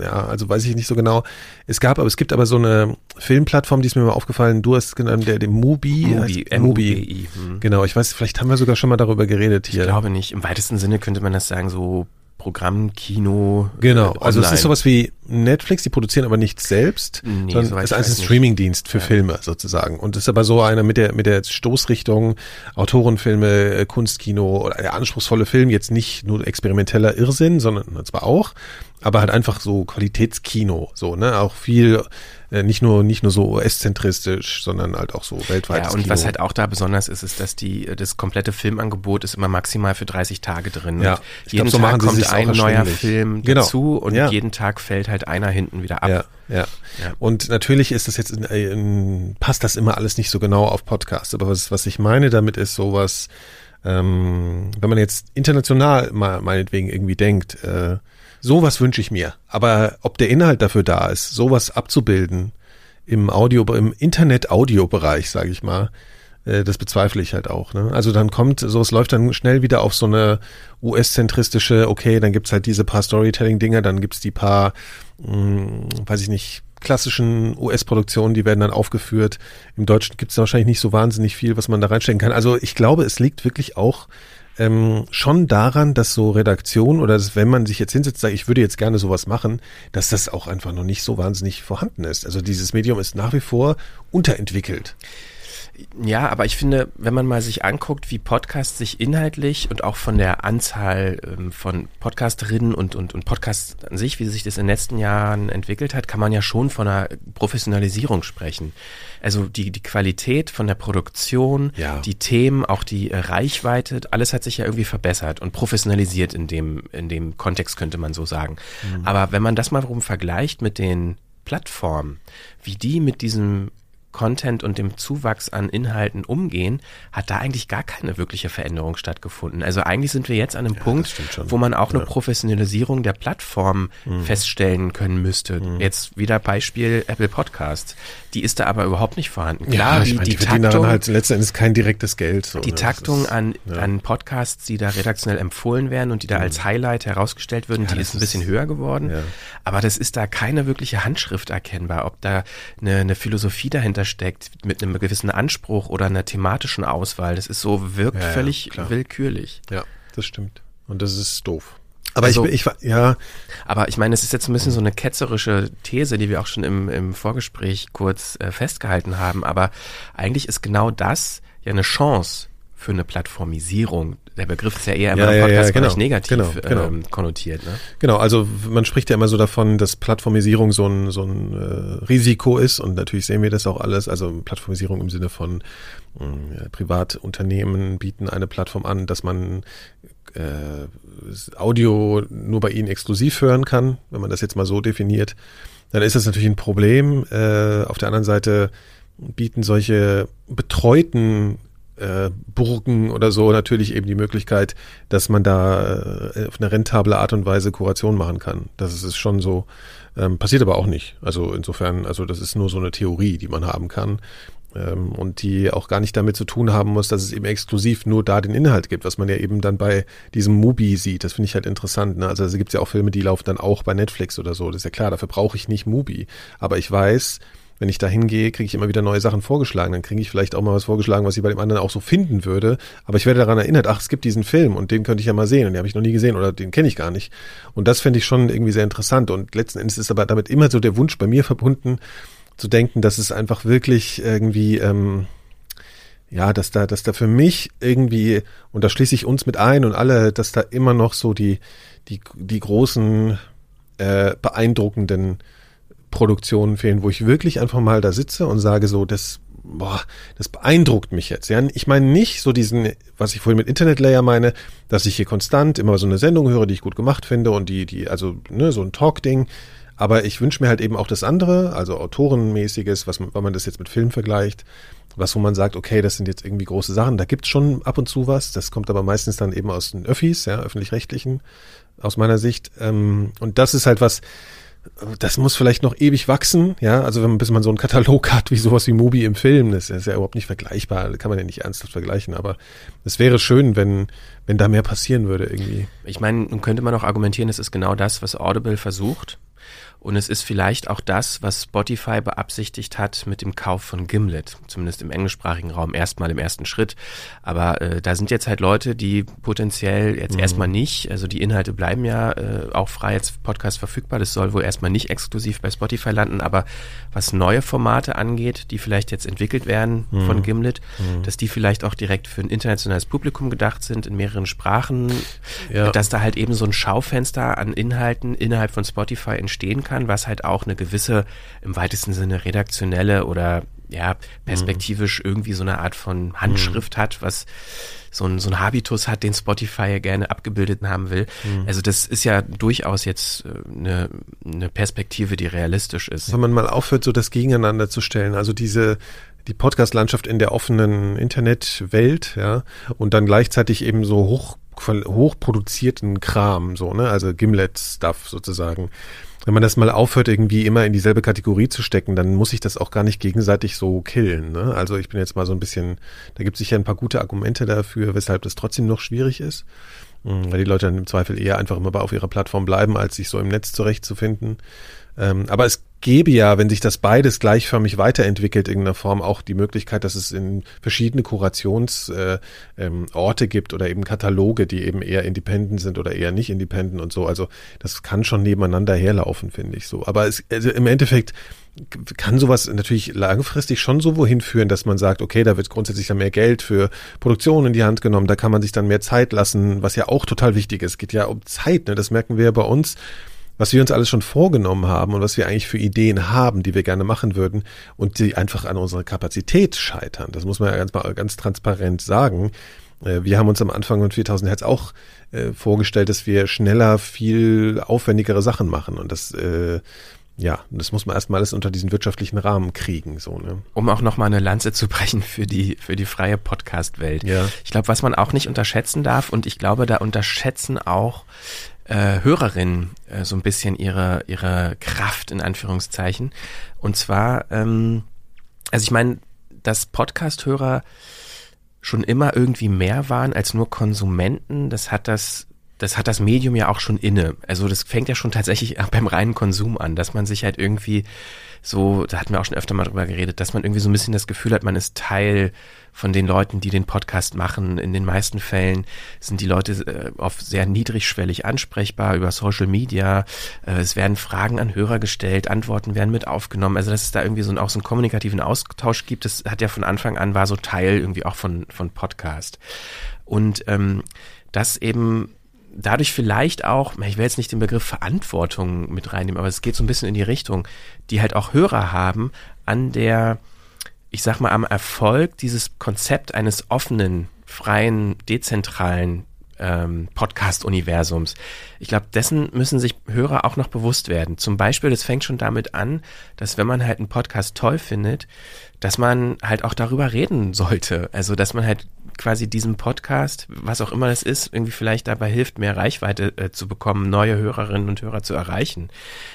ja, also weiß ich nicht so genau. Es gab, aber es gibt aber so eine Filmplattform, die ist mir mal aufgefallen. Du hast genannt, der, der Mubi. Mubi, heißt- M-U-B-I. Hm. Genau, ich weiß, vielleicht haben wir sogar schon mal darüber geredet Ich hier. glaube nicht. Im weitesten Sinne könnte man das sagen, so Programm, Kino. Genau, äh, also es ist sowas wie Netflix, die produzieren aber nicht selbst, Nee, sondern soweit es ist ein. Streamingdienst für Filme sozusagen. Und es ist aber so eine mit der mit der Stoßrichtung Autorenfilme, äh, Kunstkino oder der anspruchsvolle Film, jetzt nicht nur experimenteller Irrsinn, sondern zwar auch, aber halt einfach so Qualitätskino, so, ne, auch viel äh, nicht nur nicht nur so US-zentristisch, sondern halt auch so weltweites Ja, und Kino. was halt auch da besonders ist, ist, dass die, das komplette Filmangebot ist immer maximal für 30 Tage drin. Ja, Und jeden glaub, so Tag kommt ein neuer. Film Genau. dazu und Ja. jeden Tag fällt halt einer hinten wieder ab. Ja, ja. Ja. Und natürlich ist das jetzt, in, in, passt das immer alles nicht so genau auf Podcasts. Aber was, was ich meine damit ist sowas, ähm, wenn man jetzt international mal meinetwegen irgendwie denkt, äh, sowas wünsche ich mir. Aber ob der Inhalt dafür da ist, sowas abzubilden im Audio, im Internet-Audio-Bereich, sage ich mal, äh, das bezweifle ich halt auch. Ne? Also dann kommt, sowas läuft dann schnell wieder auf so eine US-zentristische, okay, dann gibt's halt diese paar Storytelling-Dinger, dann gibt's die paar, mh, weiß ich nicht, klassischen US-Produktionen, die werden dann aufgeführt. Im Deutschen gibt's wahrscheinlich nicht so wahnsinnig viel, was man da reinstecken kann. Also ich glaube, es liegt wirklich auch ähm, schon daran, dass so Redaktion oder dass, wenn man sich jetzt hinsetzt, sagt, ich würde jetzt gerne sowas machen, dass das auch einfach noch nicht so wahnsinnig vorhanden ist. Also dieses Medium ist nach wie vor unterentwickelt. Ja, aber ich finde, wenn man mal sich anguckt, wie Podcasts sich inhaltlich und auch von der Anzahl ähm, von Podcasterinnen und, und, und Podcasts an sich, wie sich das in den letzten Jahren entwickelt hat, kann man ja schon von einer Professionalisierung sprechen. Also die, die Qualität von der Produktion, Ja. die Themen, auch die äh, Reichweite, alles hat sich ja irgendwie verbessert und professionalisiert in dem, in dem Kontext, könnte man so sagen. Aber wenn man das mal rum vergleicht mit den Plattformen, wie die mit diesem Content und dem Zuwachs an Inhalten umgehen, hat da eigentlich gar keine wirkliche Veränderung stattgefunden. Also eigentlich sind wir jetzt an einem Punkt, stimmt schon. wo man auch eine Professionalisierung der Plattform Mhm. feststellen können müsste. Jetzt wieder Beispiel Apple Podcast. Die ist da aber überhaupt nicht vorhanden. Klar, ich die, meine, die, die Taktung, halt letzten Endes kein direktes Geld. So, die ne? Taktung ist- an, ja. an Podcasts, die da redaktionell empfohlen werden und die da als Highlight herausgestellt würden, die ist ein bisschen ist- höher geworden. ja. Aber das ist da keine wirkliche Handschrift erkennbar, ob da eine, eine Philosophie dahinter steckt, mit einem gewissen Anspruch oder einer thematischen Auswahl. Das ist so, wirkt Ja, völlig klar. willkürlich. Ja, das stimmt. Und das ist doof. Aber Also- ich, ich, ja, Aber ich meine, es ist jetzt ein bisschen so eine ketzerische These, die wir auch schon im, im Vorgespräch kurz äh, festgehalten haben. Aber eigentlich ist genau das ja eine Chance für eine Plattformisierung. Der Begriff ist ja eher immer Ja, im ja, ja, genau, negativ genau, genau. Ähm, konnotiert. Ne? Genau, also man spricht ja immer so davon, dass Plattformisierung so ein, so ein äh, Risiko ist und natürlich sehen wir das auch alles. Also Plattformisierung im Sinne von mh, ja, Privatunternehmen bieten eine Plattform an, dass man äh, Audio nur bei ihnen exklusiv hören kann, wenn man das jetzt mal so definiert. Dann ist das natürlich ein Problem. Äh, auf der anderen Seite bieten solche betreuten äh, Burgen oder so natürlich eben die Möglichkeit, dass man da äh, auf eine rentable Art und Weise Kuration machen kann. Das ist, schon so, ähm, passiert aber auch nicht. Also insofern, also das ist nur so eine Theorie, die man haben kann. ähm, und die auch gar nicht damit zu tun haben muss, dass es eben exklusiv nur da den Inhalt gibt, was man ja eben dann bei diesem Mubi sieht. Das finde ich halt interessant. Ne? Also, also gibt es ja auch Filme, die laufen dann auch bei Netflix oder so. Das ist ja klar, dafür brauche ich nicht Mubi. Aber ich weiß, wenn ich da hingehe, kriege ich immer wieder neue Sachen vorgeschlagen. Dann kriege ich vielleicht auch mal was vorgeschlagen, was ich bei dem anderen auch so finden würde. Aber ich werde daran erinnert, ach, es gibt diesen Film und den könnte ich ja mal sehen und den habe ich noch nie gesehen oder den kenne ich gar nicht. Und das fände ich schon irgendwie sehr interessant. Und letzten Endes ist aber damit immer so der Wunsch bei mir verbunden, zu denken, dass es einfach wirklich irgendwie, ähm, ja, dass da, dass da für mich irgendwie, und da schließe ich uns mit ein und alle, dass da immer noch so die, die, die großen, äh, beeindruckenden Produktionen fehlen, wo ich wirklich einfach mal da sitze und sage so, das, boah, das beeindruckt mich jetzt. Ja, ich meine nicht so diesen, was ich vorhin mit Internetlayer meine, dass ich hier konstant immer so eine Sendung höre, die ich gut gemacht finde und die, die, also ne, so ein Talk-Ding. Aber ich wünsche mir halt eben auch das andere, also Autorenmäßiges, was wenn man das jetzt mit Film vergleicht, was wo man sagt, okay, das sind jetzt irgendwie große Sachen. Da gibt's schon ab und zu was. Das kommt aber meistens dann eben aus den Öffis, ja, öffentlich-rechtlichen, aus meiner Sicht. Ähm, und das ist halt was, das muss vielleicht noch ewig wachsen, ja, also wenn man, bis man so einen Katalog hat, wie sowas wie Mubi im Film, das ist ja überhaupt nicht vergleichbar, kann man ja nicht ernsthaft vergleichen, aber es wäre schön, wenn, wenn da mehr passieren würde irgendwie. Ich meine, nun könnte man auch argumentieren, es ist genau das, was Audible versucht. Und es ist vielleicht auch das, was Spotify beabsichtigt hat mit dem Kauf von Gimlet, zumindest im englischsprachigen Raum erstmal im ersten Schritt. Aber äh, da sind jetzt halt Leute, die potenziell jetzt mhm. erstmal nicht, also die Inhalte bleiben ja äh, auch frei als Podcast verfügbar. Das soll wohl erstmal nicht exklusiv bei Spotify landen, aber was neue Formate angeht, die vielleicht jetzt entwickelt werden mhm. von Gimlet, mhm. dass die vielleicht auch direkt für ein internationales Publikum gedacht sind, in mehreren Sprachen, ja. dass da halt eben so ein Schaufenster an Inhalten innerhalb von Spotify entstehen kann kann, was halt auch eine gewisse, im weitesten Sinne redaktionelle oder ja, perspektivisch mhm. irgendwie so eine Art von Handschrift mhm. hat, was so ein, so ein Habitus hat, den Spotify ja gerne abgebildet haben will. Mhm. Also das ist ja durchaus jetzt äh, eine, eine Perspektive, die realistisch ist. Wenn man mal aufhört, so das gegeneinander zu stellen, also diese die Podcast-Landschaft in der offenen Internetwelt, ja, und dann gleichzeitig eben so hoch hochproduzierten Kram, so, ne, also Gimlet-Stuff sozusagen wenn man das mal aufhört, irgendwie immer in dieselbe Kategorie zu stecken, dann muss ich das auch gar nicht gegenseitig so killen. Ne? Also ich bin jetzt mal so ein bisschen, da gibt es sicher ein paar gute Argumente dafür, weshalb das trotzdem noch schwierig ist. Hm, weil die Leute dann im Zweifel eher einfach immer auf ihrer Plattform bleiben, als sich so im Netz zurechtzufinden. Ähm, aber es gäbe ja, wenn sich das beides gleichförmig weiterentwickelt, in irgendeiner Form auch die Möglichkeit, dass es in verschiedene Kurationsorte äh, ähm, gibt oder eben Kataloge, die eben eher independent sind oder eher nicht independent und so. Also das kann schon nebeneinander herlaufen, finde ich so. Aber es, also im Endeffekt kann sowas natürlich langfristig schon so wohin führen, dass man sagt, okay, da wird grundsätzlich dann mehr Geld für Produktion in die Hand genommen, da kann man sich dann mehr Zeit lassen, was ja auch total wichtig ist. Es geht ja um Zeit, ne? das merken wir ja bei uns was wir uns alles schon vorgenommen haben und was wir eigentlich für Ideen haben, die wir gerne machen würden und die einfach an unserer Kapazität scheitern. Das muss man ja ganz, ganz transparent sagen. Äh, wir haben uns am Anfang von 4000 Hertz auch äh, vorgestellt, dass wir schneller viel aufwendigere Sachen machen und das äh, ja, das muss man erstmal alles unter diesen wirtschaftlichen Rahmen kriegen, so, ne? Um auch nochmal eine Lanze zu brechen für die, für die freie Podcast-Welt. Ja. Ich glaube, was man auch nicht unterschätzen darf, und ich glaube, da unterschätzen auch äh, Hörerinnen äh, so ein bisschen ihre, ihre Kraft in Anführungszeichen. Und zwar, ähm, also ich meine, dass Podcast-Hörer schon immer irgendwie mehr waren als nur Konsumenten, das hat das das hat das Medium ja auch schon inne. Also das fängt ja schon tatsächlich (laughs) beim reinen Konsum an, dass man sich halt irgendwie so, da hatten wir auch schon öfter mal drüber geredet, dass man irgendwie so ein bisschen das Gefühl hat, man ist Teil von den Leuten, die den Podcast machen. In den meisten Fällen sind die Leute äh, oft sehr niedrigschwellig ansprechbar über Social Media. Äh, es werden Fragen an Hörer gestellt, Antworten werden mit aufgenommen. Also dass es da irgendwie so, ein, auch so einen kommunikativen Austausch gibt, das hat ja von Anfang an war so Teil irgendwie auch von, von Podcast. Und ähm, das eben dadurch vielleicht auch, ich will jetzt nicht den Begriff Verantwortung mit reinnehmen, aber es geht so ein bisschen in die Richtung, die halt auch Hörer haben an der, ich sag mal, am Erfolg dieses Konzept eines offenen, freien, dezentralen ähm, Podcast-Universums. Ich glaube, dessen müssen sich Hörer auch noch bewusst werden. Zum Beispiel, das fängt schon damit an, dass wenn man halt einen Podcast toll findet, dass man halt auch darüber reden sollte. Also, dass man halt quasi diesem Podcast, was auch immer es ist, irgendwie vielleicht dabei hilft, mehr Reichweite äh, zu bekommen, neue Hörerinnen und Hörer zu erreichen.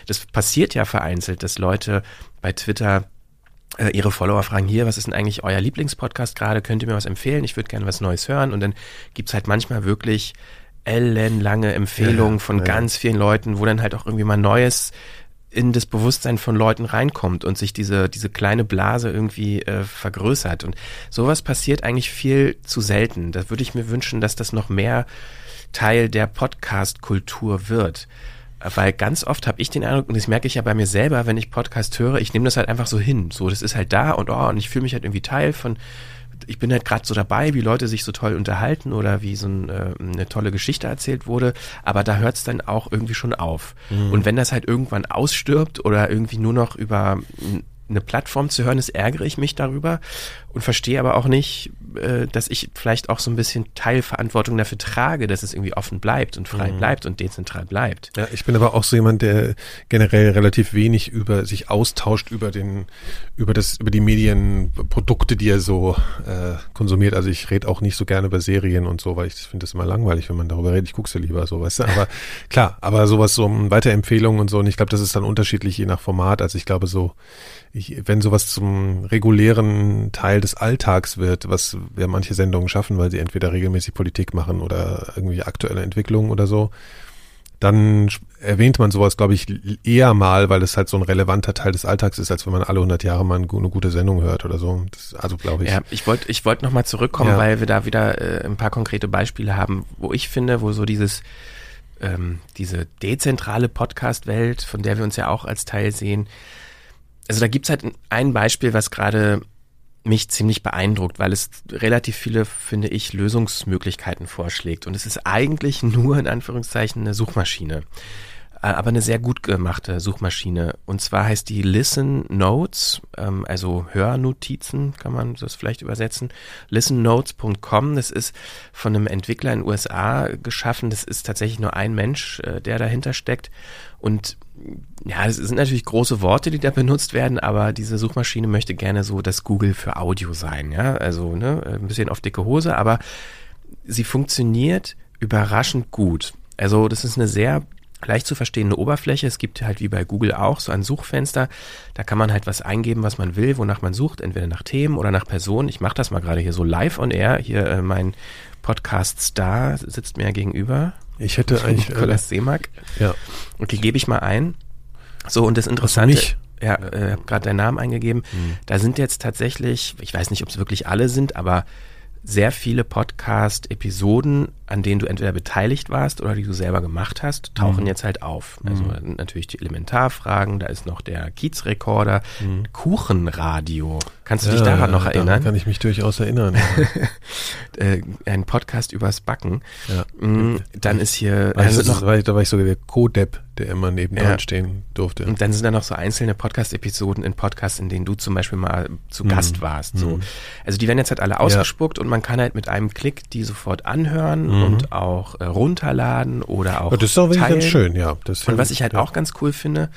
Das passiert ja vereinzelt, dass Leute bei Twitter äh, ihre Follower fragen, hier, was ist denn eigentlich euer Lieblingspodcast gerade? Könnt ihr mir was empfehlen? Ich würde gerne was Neues hören. Und dann gibt's halt manchmal wirklich ellenlange Empfehlungen Ja, von ja. ganz vielen Leuten, wo dann halt auch irgendwie mal Neues in das Bewusstsein von Leuten reinkommt und sich diese, diese kleine Blase irgendwie äh, vergrößert. Und sowas passiert eigentlich viel zu selten. Da würde ich mir wünschen, dass das noch mehr Teil der Podcast-Kultur wird. Weil ganz oft habe ich den Eindruck, und das merke ich ja bei mir selber, wenn ich Podcast höre, ich nehme das halt einfach so hin. So, das ist halt da und oh, und ich fühle mich halt irgendwie Teil von, ich bin halt gerade so dabei, wie Leute sich so toll unterhalten oder wie so ein, äh, eine tolle Geschichte erzählt wurde, aber da hört es dann auch irgendwie schon auf. Und wenn das halt irgendwann ausstirbt oder irgendwie nur noch über eine Plattform zu hören ist, ärgere ich mich darüber und verstehe aber auch nicht, äh, dass ich vielleicht auch so ein bisschen Teilverantwortung dafür trage, dass es irgendwie offen bleibt und frei bleibt und dezentral bleibt. Ja, ich bin aber auch so jemand, der generell relativ wenig über sich austauscht über den, über das, über die Medienprodukte, die er so äh, konsumiert. Also ich rede auch nicht so gerne über Serien und so, weil ich finde das immer langweilig, wenn man darüber redet. Ich guck's ja lieber so, weißt du. Aber (laughs) klar, aber sowas so um Weiterempfehlungen und so. Und ich glaube, das ist dann unterschiedlich je nach Format. Also ich glaube so, ich, wenn sowas zum regulären Teil des Alltags wird, was ja manche Sendungen schaffen, weil sie entweder regelmäßig Politik machen oder irgendwie aktuelle Entwicklungen oder so, dann erwähnt man sowas, glaube ich, eher mal, weil es halt so ein relevanter Teil des Alltags ist, als wenn man alle 100 Jahre mal eine gu- eine gute Sendung hört oder so. Das, also glaube ich. Ja, ich wollte ich wollte nochmal zurückkommen, Ja. weil wir da wieder äh, ein paar konkrete Beispiele haben, wo ich finde, wo so dieses ähm, diese dezentrale Podcast-Welt, von der wir uns ja auch als Teil sehen, also da gibt's halt ein- ein Beispiel, was gerade mich ziemlich beeindruckt, weil es relativ viele, finde ich, Lösungsmöglichkeiten vorschlägt. Und es ist eigentlich nur in Anführungszeichen eine Suchmaschine. Äh, Aber eine sehr gut gemachte Suchmaschine. Und zwar heißt die Listen Notes, ähm, also Hörnotizen, kann man das vielleicht übersetzen. Listennotes.com, das ist von einem Entwickler in den USA geschaffen. Das ist tatsächlich nur ein Mensch, äh, der dahinter steckt. Und ja, es sind natürlich große Worte, die da benutzt werden, aber diese Suchmaschine möchte gerne so das Google für Audio sein, ja, also ne, ein bisschen auf dicke Hose, aber sie funktioniert überraschend gut. Also das ist eine sehr leicht zu verstehende Oberfläche. Es gibt halt wie bei Google auch so ein Suchfenster. Da kann man halt was eingeben, was man will, wonach man sucht, entweder nach Themen oder nach Personen. Ich mache das mal gerade hier so live on air. Hier äh, mein Podcast-Star sitzt mir gegenüber. Ich hätte (laughs) eigentlich. Äh, Nikolas Seemack. ja. Okay, gebe ich mal ein. So, und das Interessante. mich? Ja, äh, habe gerade deinen Namen eingegeben. Da sind jetzt tatsächlich, ich weiß nicht, ob es wirklich alle sind, aber sehr viele Podcast-Episoden, an denen du entweder beteiligt warst oder die du selber gemacht hast, tauchen jetzt halt auf. Also natürlich die Elementarfragen, da ist noch der Kiezrekorder, Kuchenradio. Kannst du dich daran noch daran erinnern? Kann ich mich durchaus erinnern. Ja. (laughs) Äh, ein Podcast übers Backen. Ja. Mm, Dann ist hier, also noch da war ich sogar der Co-Depp, der immer neben Ja. stehen durfte. Und dann sind da noch so einzelne Podcast-Episoden in Podcasts, in denen du zum Beispiel mal zu Mhm. Gast warst. So. Also die werden jetzt halt alle ausgespuckt und man kann halt mit einem Klick die sofort anhören und auch äh, runterladen oder auch Mhm. Ja, das ist auch wirklich teilen. ganz schön, ja. Das Und was ich halt ja. auch ganz cool finde,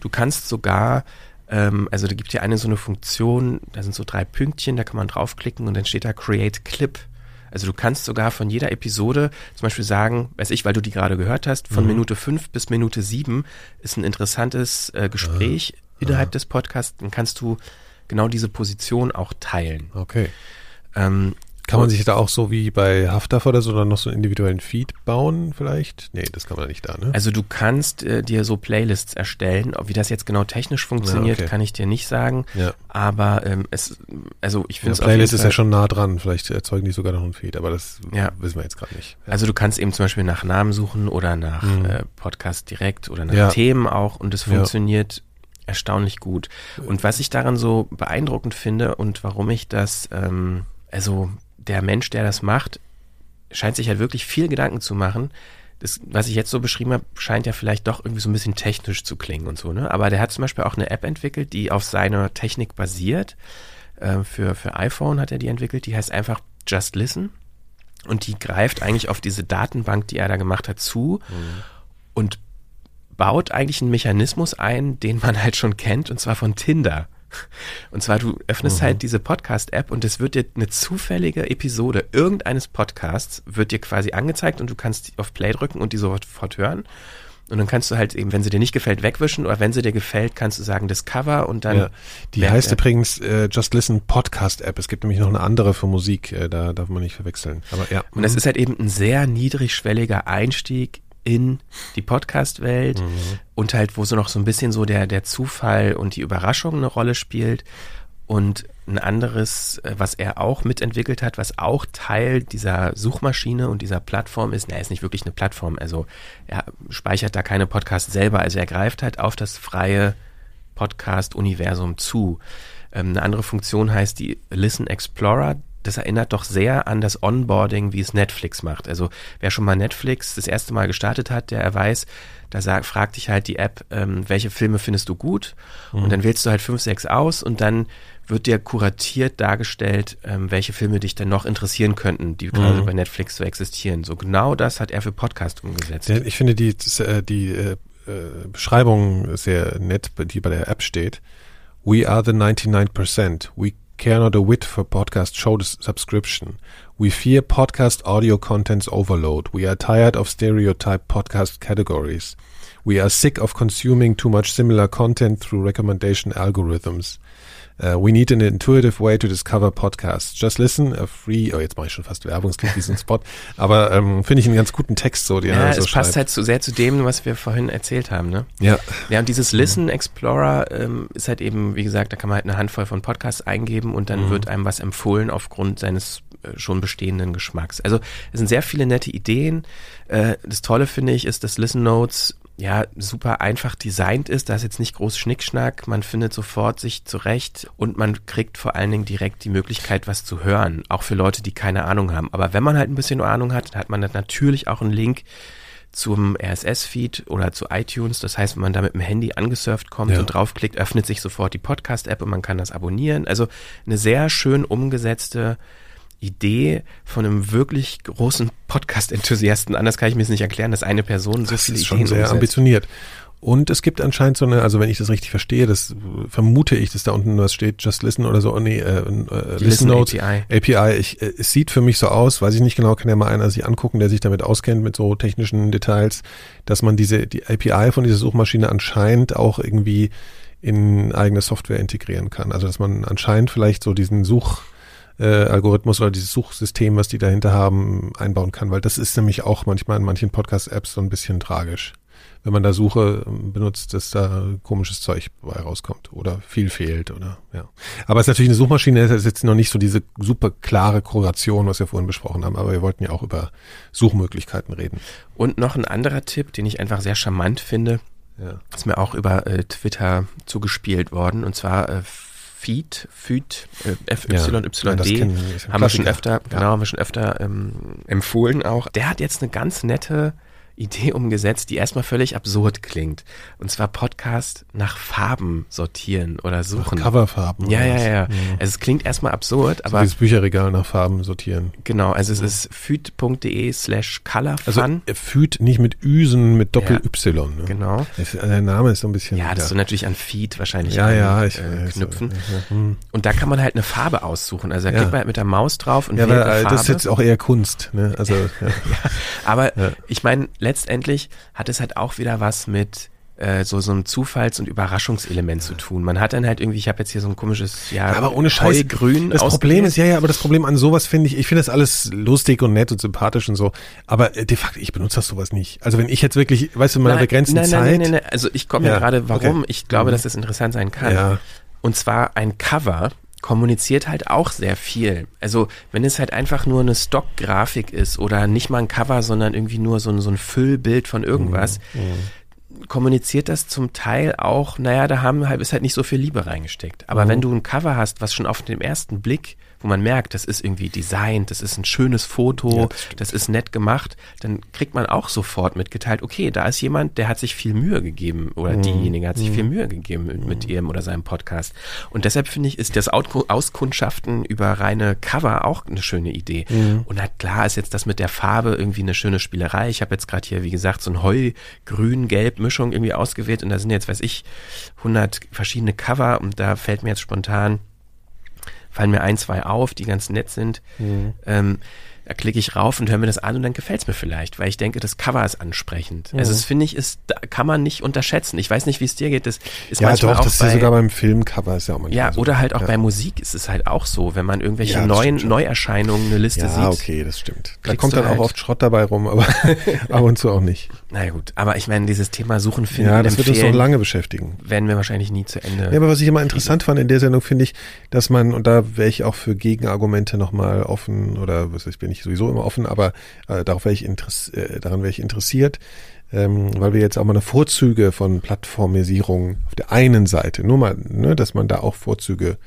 du kannst sogar, ähm, also da gibt ja eine so eine Funktion, da sind so drei Pünktchen, da kann man draufklicken und dann steht da Create Clip. Also du kannst sogar von jeder Episode zum Beispiel sagen, weiß ich, weil du die gerade gehört hast, von Minute fünf bis Minute sieben ist ein interessantes äh, Gespräch innerhalb des Podcasts, dann kannst du genau diese Position auch teilen. Okay. Ähm, Kann man sich da auch so wie bei Haftaf oder so dann noch so einen individuellen Feed bauen vielleicht? Nee, das kann man nicht da, ne? Also du kannst äh, dir so Playlists erstellen. Ob wie das jetzt genau technisch funktioniert, Ja, okay. kann ich dir nicht sagen. Ja. Aber ähm, es, also ich Ja, finde es Playlist ist ja schon nah dran. Vielleicht erzeugen die sogar noch einen Feed, aber das Ja. wissen wir jetzt gerade nicht. Ja. Also du kannst eben zum Beispiel nach Namen suchen oder nach Mhm. äh, Podcast direkt oder nach Ja. Themen auch und es Ja. funktioniert erstaunlich gut. Und was ich daran so beeindruckend finde und warum ich das, ähm, also der Mensch, der das macht, scheint sich halt wirklich viel Gedanken zu machen. Das, was ich jetzt so beschrieben habe, scheint ja vielleicht doch irgendwie so ein bisschen technisch zu klingen und so, ne? Aber der hat zum Beispiel auch eine App entwickelt, die auf seiner Technik basiert. Äh, für, für iPhone hat er die entwickelt, die heißt einfach Just Listen. Und die greift eigentlich auf diese Datenbank, die er da gemacht hat, zu und baut eigentlich einen Mechanismus ein, den man halt schon kennt, und zwar von Tinder. (laughs) Und zwar, du öffnest halt diese Podcast-App und es wird dir eine zufällige Episode irgendeines Podcasts wird dir quasi angezeigt und du kannst auf Play drücken und die sofort hören. Und dann kannst du halt eben, wenn sie dir nicht gefällt, wegwischen oder wenn sie dir gefällt, kannst du sagen Discover und dann. Ja. Die heißt übrigens äh, Just Listen Podcast App. Es gibt nämlich noch eine andere für Musik, äh, da darf man nicht verwechseln. Aber ja. Und das mhm. ist halt eben ein sehr niedrigschwelliger Einstieg in die Podcast-Welt mhm. und halt, wo so noch so ein bisschen so der, der Zufall und die Überraschung eine Rolle spielt. Und ein anderes, äh, was er auch mitentwickelt hat, was auch Teil dieser Suchmaschine und dieser Plattform ist, na, ist nicht wirklich eine Plattform, also er speichert da keine Podcasts selber, also er greift halt auf das freie Podcast-Universum zu. Ähm, eine andere Funktion heißt die Listen Explorer. Das erinnert doch sehr an das Onboarding, wie es Netflix macht. Also wer schon mal Netflix das erste Mal gestartet hat, der weiß, da sagt, fragt dich halt die App, ähm, welche Filme findest du gut? Mhm. Und dann wählst du halt fünf, sechs aus und dann wird dir kuratiert dargestellt, ähm, welche Filme dich denn noch interessieren könnten, die mhm. gerade bei Netflix so existieren. So genau das hat er für Podcast umgesetzt. Ich finde die, äh, die äh, äh, Beschreibung sehr nett, die bei der App steht. We are the 99%. We care not a whit for podcast show subscription. We fear podcast audio contents overload. We are tired of stereotype podcast categories. We are sick of consuming too much similar content through recommendation algorithms. Uh, we need an intuitive way to discover podcasts. Just listen, a free, oh, jetzt mache ich schon fast Werbung, es klingt wie so ein Spot, (laughs) aber ähm, finde ich einen ganz guten Text so, den ja, er so es schreibt. passt halt zu sehr zu dem, was wir vorhin erzählt haben, ne? Ja. Ja, und dieses Listen Explorer ähm, ist halt eben, wie gesagt, da kann man halt eine Handvoll von Podcasts eingeben und dann mhm. wird einem was empfohlen aufgrund seines äh, schon bestehenden Geschmacks. Also es sind sehr viele nette Ideen. Äh, das Tolle finde ich ist, dass Listen Notes ja super einfach designt ist. Da ist jetzt nicht groß Schnickschnack. Man findet sofort sich zurecht und man kriegt vor allen Dingen direkt die Möglichkeit, was zu hören. Auch für Leute, die keine Ahnung haben. Aber wenn man halt ein bisschen Ahnung hat, dann hat man natürlich auch einen Link zum RSS-Feed oder zu iTunes. Das heißt, wenn man da mit dem Handy angesurft kommt ja. und draufklickt, öffnet sich sofort die Podcast-App und man kann das abonnieren. Also eine sehr schön umgesetzte Idee von einem wirklich großen Podcast-Enthusiasten. Anders kann ich mir es nicht erklären, dass eine Person so das viele ist schon sehr umsetzt. ambitioniert. Und es gibt anscheinend so eine, also wenn ich das richtig verstehe, das vermute ich, dass da unten was steht, Just Listen oder so, oh nee, äh, äh, Listen Notes, API. API. Ich, äh, es sieht für mich so aus, weiß ich nicht genau, kann ja mal einer sich angucken, der sich damit auskennt mit so technischen Details, dass man diese, die API von dieser Suchmaschine anscheinend auch irgendwie in eigene Software integrieren kann. Also dass man anscheinend vielleicht so diesen Such, äh, Algorithmus oder dieses Suchsystem, was die dahinter haben, einbauen kann, weil das ist nämlich auch manchmal in manchen Podcast-Apps so ein bisschen tragisch. Wenn man da Suche ähm, benutzt, dass da komisches Zeug bei rauskommt oder viel fehlt oder ja. Aber es ist natürlich eine Suchmaschine, es ist jetzt noch nicht so diese super klare Korrelation, was wir vorhin besprochen haben, aber wir wollten ja auch über Suchmöglichkeiten reden. Und noch ein anderer Tipp, den ich einfach sehr charmant finde, ja. ist mir auch über äh, Twitter zugespielt worden und zwar äh, Feed, Feed, äh, FYYD, ja, haben wir schon öfter, genau, haben wir schon öfter ähm, empfohlen auch. Der hat jetzt eine ganz nette Idee umgesetzt, die erstmal völlig absurd klingt. Und zwar Podcast nach Farben sortieren oder suchen. Nach Coverfarben. Ja, ja, ja. Mhm. Also es klingt erstmal absurd, aber. So das Bücherregal nach Farben sortieren. Genau, also es ist füd.de slash colorfun. Also äh, füd nicht mit Üsen, mit Doppel-Y. Ne? Genau. Der Name ist so ein bisschen. Ja, das ist so natürlich an Feed wahrscheinlich ja, an, ja, ich, äh, knüpfen. Ja, hm. Und da kann man halt eine Farbe aussuchen. Also da klickt man halt mit der Maus drauf und ja, wählt aber, eine Farbe. Das ist jetzt auch eher Kunst. Ne? Also, (laughs) ja. ja aber ich meine, letztendlich hat es halt auch wieder was mit äh, so so einem Zufalls- und Überraschungselement zu tun. Man hat dann halt irgendwie, ich habe jetzt hier so ein komisches, ja, aber ohne Scheiß, grün. Das Problem ist, ja, ja, aber das Problem an sowas finde ich, ich finde das alles lustig und nett und sympathisch und so, aber äh, de facto, ich benutze das sowas nicht. Also wenn ich jetzt wirklich, weißt du, in meiner nein, begrenzten nein, Zeit. Nein, nein, nein, also ich komme ja, ja gerade, warum okay. ich glaube, mhm. dass das interessant sein kann. Ja. Und zwar ein Cover kommuniziert halt auch sehr viel. Also wenn es halt einfach nur eine Stock-Grafik ist oder nicht mal ein Cover, sondern irgendwie nur so ein, so ein Füllbild von irgendwas, mhm. mhm. kommuniziert das zum Teil auch, naja, da haben halt, ist halt nicht so viel Liebe reingesteckt. Aber mhm. wenn du ein Cover hast, was schon auf den ersten Blick wo man merkt, das ist irgendwie designt, das ist ein schönes Foto, ja, das, das, ist nett gemacht, dann kriegt man auch sofort mitgeteilt, okay, da ist jemand, der hat sich viel Mühe gegeben oder mhm. diejenige hat sich mhm. viel Mühe gegeben mit, mit mhm. ihrem oder seinem Podcast. Und deshalb finde ich, ist das Auskundschaften über reine Cover auch eine schöne Idee. Mhm. Und halt klar ist jetzt das mit der Farbe irgendwie eine schöne Spielerei. Ich habe jetzt gerade hier, wie gesagt, so ein Heu-Grün-Gelb-Mischung irgendwie ausgewählt und da sind jetzt, weiß ich, 100 verschiedene Cover und da fällt mir jetzt spontan fallen mir ein, zwei auf, die ganz nett sind. Mhm. Ähm, da klicke ich rauf und höre mir das an und dann gefällt es mir vielleicht, weil ich denke, das Cover ist ansprechend. Mhm. Also das finde ich, ist, da kann man nicht unterschätzen. Ich weiß nicht, wie es dir geht. Das ist Ja, manchmal doch, auch das ist bei, ja sogar beim Filmcover ist ja auch manchmal ja, so. oder halt auch ja. bei Musik ist es halt auch so, wenn man irgendwelche Ja, neuen. Neuerscheinungen eine Liste Ja, sieht. okay, das stimmt. Da kommt dann halt. auch oft Schrott dabei rum, aber (laughs) ab und zu auch nicht. Na ja, gut, aber ich meine, dieses Thema Suchen, Finden, Ja, das wird uns noch Empfehlen, lange beschäftigen. werden wir wahrscheinlich nie zu Ende. Ja, aber was ich immer interessant fand in der Sendung, finde ich, dass man, und da wäre ich auch für Gegenargumente nochmal offen, oder was heißt, bin ich sowieso immer offen, aber äh, darauf wäre ich äh, daran wäre ich interessiert, ähm, weil wir jetzt auch mal eine Vorzüge von Plattformisierung auf der einen Seite, nur mal, ne, dass man da auch Vorzüge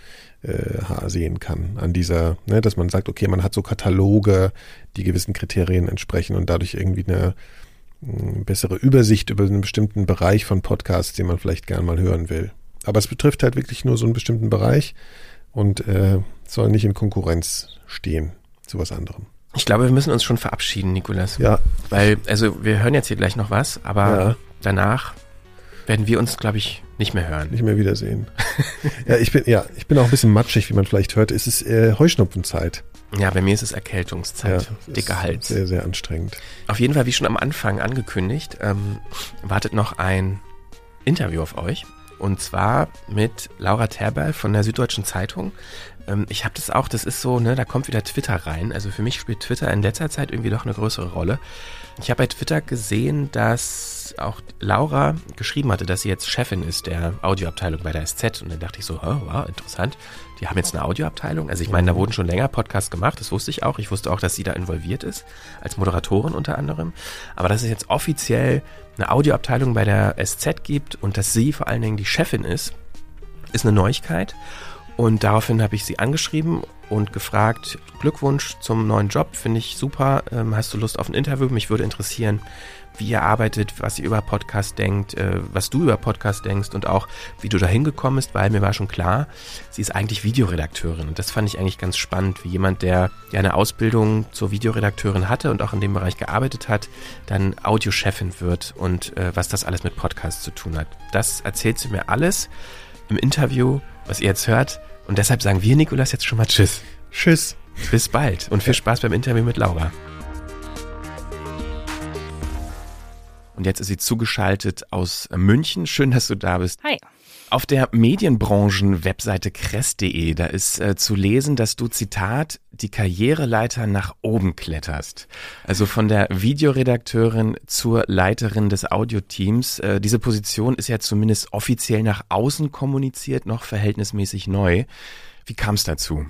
äh, sehen kann an dieser, ne, dass man sagt, okay, man hat so Kataloge, die gewissen Kriterien entsprechen und dadurch irgendwie eine mh, bessere Übersicht über einen bestimmten Bereich von Podcasts, den man vielleicht gern mal hören will. Aber es betrifft halt wirklich nur so einen bestimmten Bereich und äh, soll nicht in Konkurrenz stehen zu was anderem. Ich glaube, wir müssen uns schon verabschieden, Nikolas. Ja, Weil, also wir hören jetzt hier gleich noch was, aber Ja. danach werden wir uns, glaube ich, nicht mehr hören. nicht mehr wiedersehen. (laughs) ja, ich bin ja, ich bin auch ein bisschen matschig, wie man vielleicht hört. Es ist äh, Heuschnupfenzeit. Ja, bei mir ist es Erkältungszeit. Ja, Dicker Hals. Sehr, sehr anstrengend. Auf jeden Fall, wie schon am Anfang angekündigt, ähm, wartet noch ein Interview auf euch. Und zwar mit Laura Terberl von der Süddeutschen Zeitung. Ähm, ich habe das auch, das ist so, ne, da kommt wieder Twitter rein. Also für mich spielt Twitter in letzter Zeit irgendwie doch eine größere Rolle. Ich habe bei Twitter gesehen, dass auch Laura geschrieben hatte, dass sie jetzt Chefin ist der Audioabteilung bei der SZ. Und dann dachte ich so, oh, wow, interessant. Die haben jetzt eine Audioabteilung. Also ich meine, da wurden schon länger Podcasts gemacht, das wusste ich auch. Ich wusste auch, dass sie da involviert ist, als Moderatorin unter anderem. Aber dass es jetzt offiziell eine Audioabteilung bei der SZ gibt und dass sie vor allen Dingen die Chefin ist, ist eine Neuigkeit. Und daraufhin habe ich sie angeschrieben und gefragt, Glückwunsch zum neuen Job, finde ich super. Ähm, hast du Lust auf ein Interview? Mich würde interessieren, wie ihr arbeitet, was ihr über Podcast denkt, äh, was du über Podcast denkst und auch, wie du da hingekommen bist, weil mir war schon klar, sie ist eigentlich Videoredakteurin. Und das fand ich eigentlich ganz spannend, wie jemand, der ja eine Ausbildung zur Videoredakteurin hatte und auch in dem Bereich gearbeitet hat, dann Audiochefin wird und äh, was das alles mit Podcasts zu tun hat. Das erzählt sie mir alles im Interview, was ihr jetzt hört. Und deshalb sagen wir, Nikolas, jetzt schon mal Tschüss. Tschüss. Bis bald und viel Spaß beim Interview mit Laura. Und jetzt ist sie zugeschaltet aus München. Schön, dass du da bist. Hi. Auf der Medienbranchen-Webseite kress.de, da ist äh, zu lesen, dass du, Zitat, die Karriereleiter nach oben kletterst. Also von der Videoredakteurin zur Leiterin des Audioteams. Äh, diese Position ist ja zumindest offiziell nach außen kommuniziert, noch verhältnismäßig neu. Wie kam es dazu?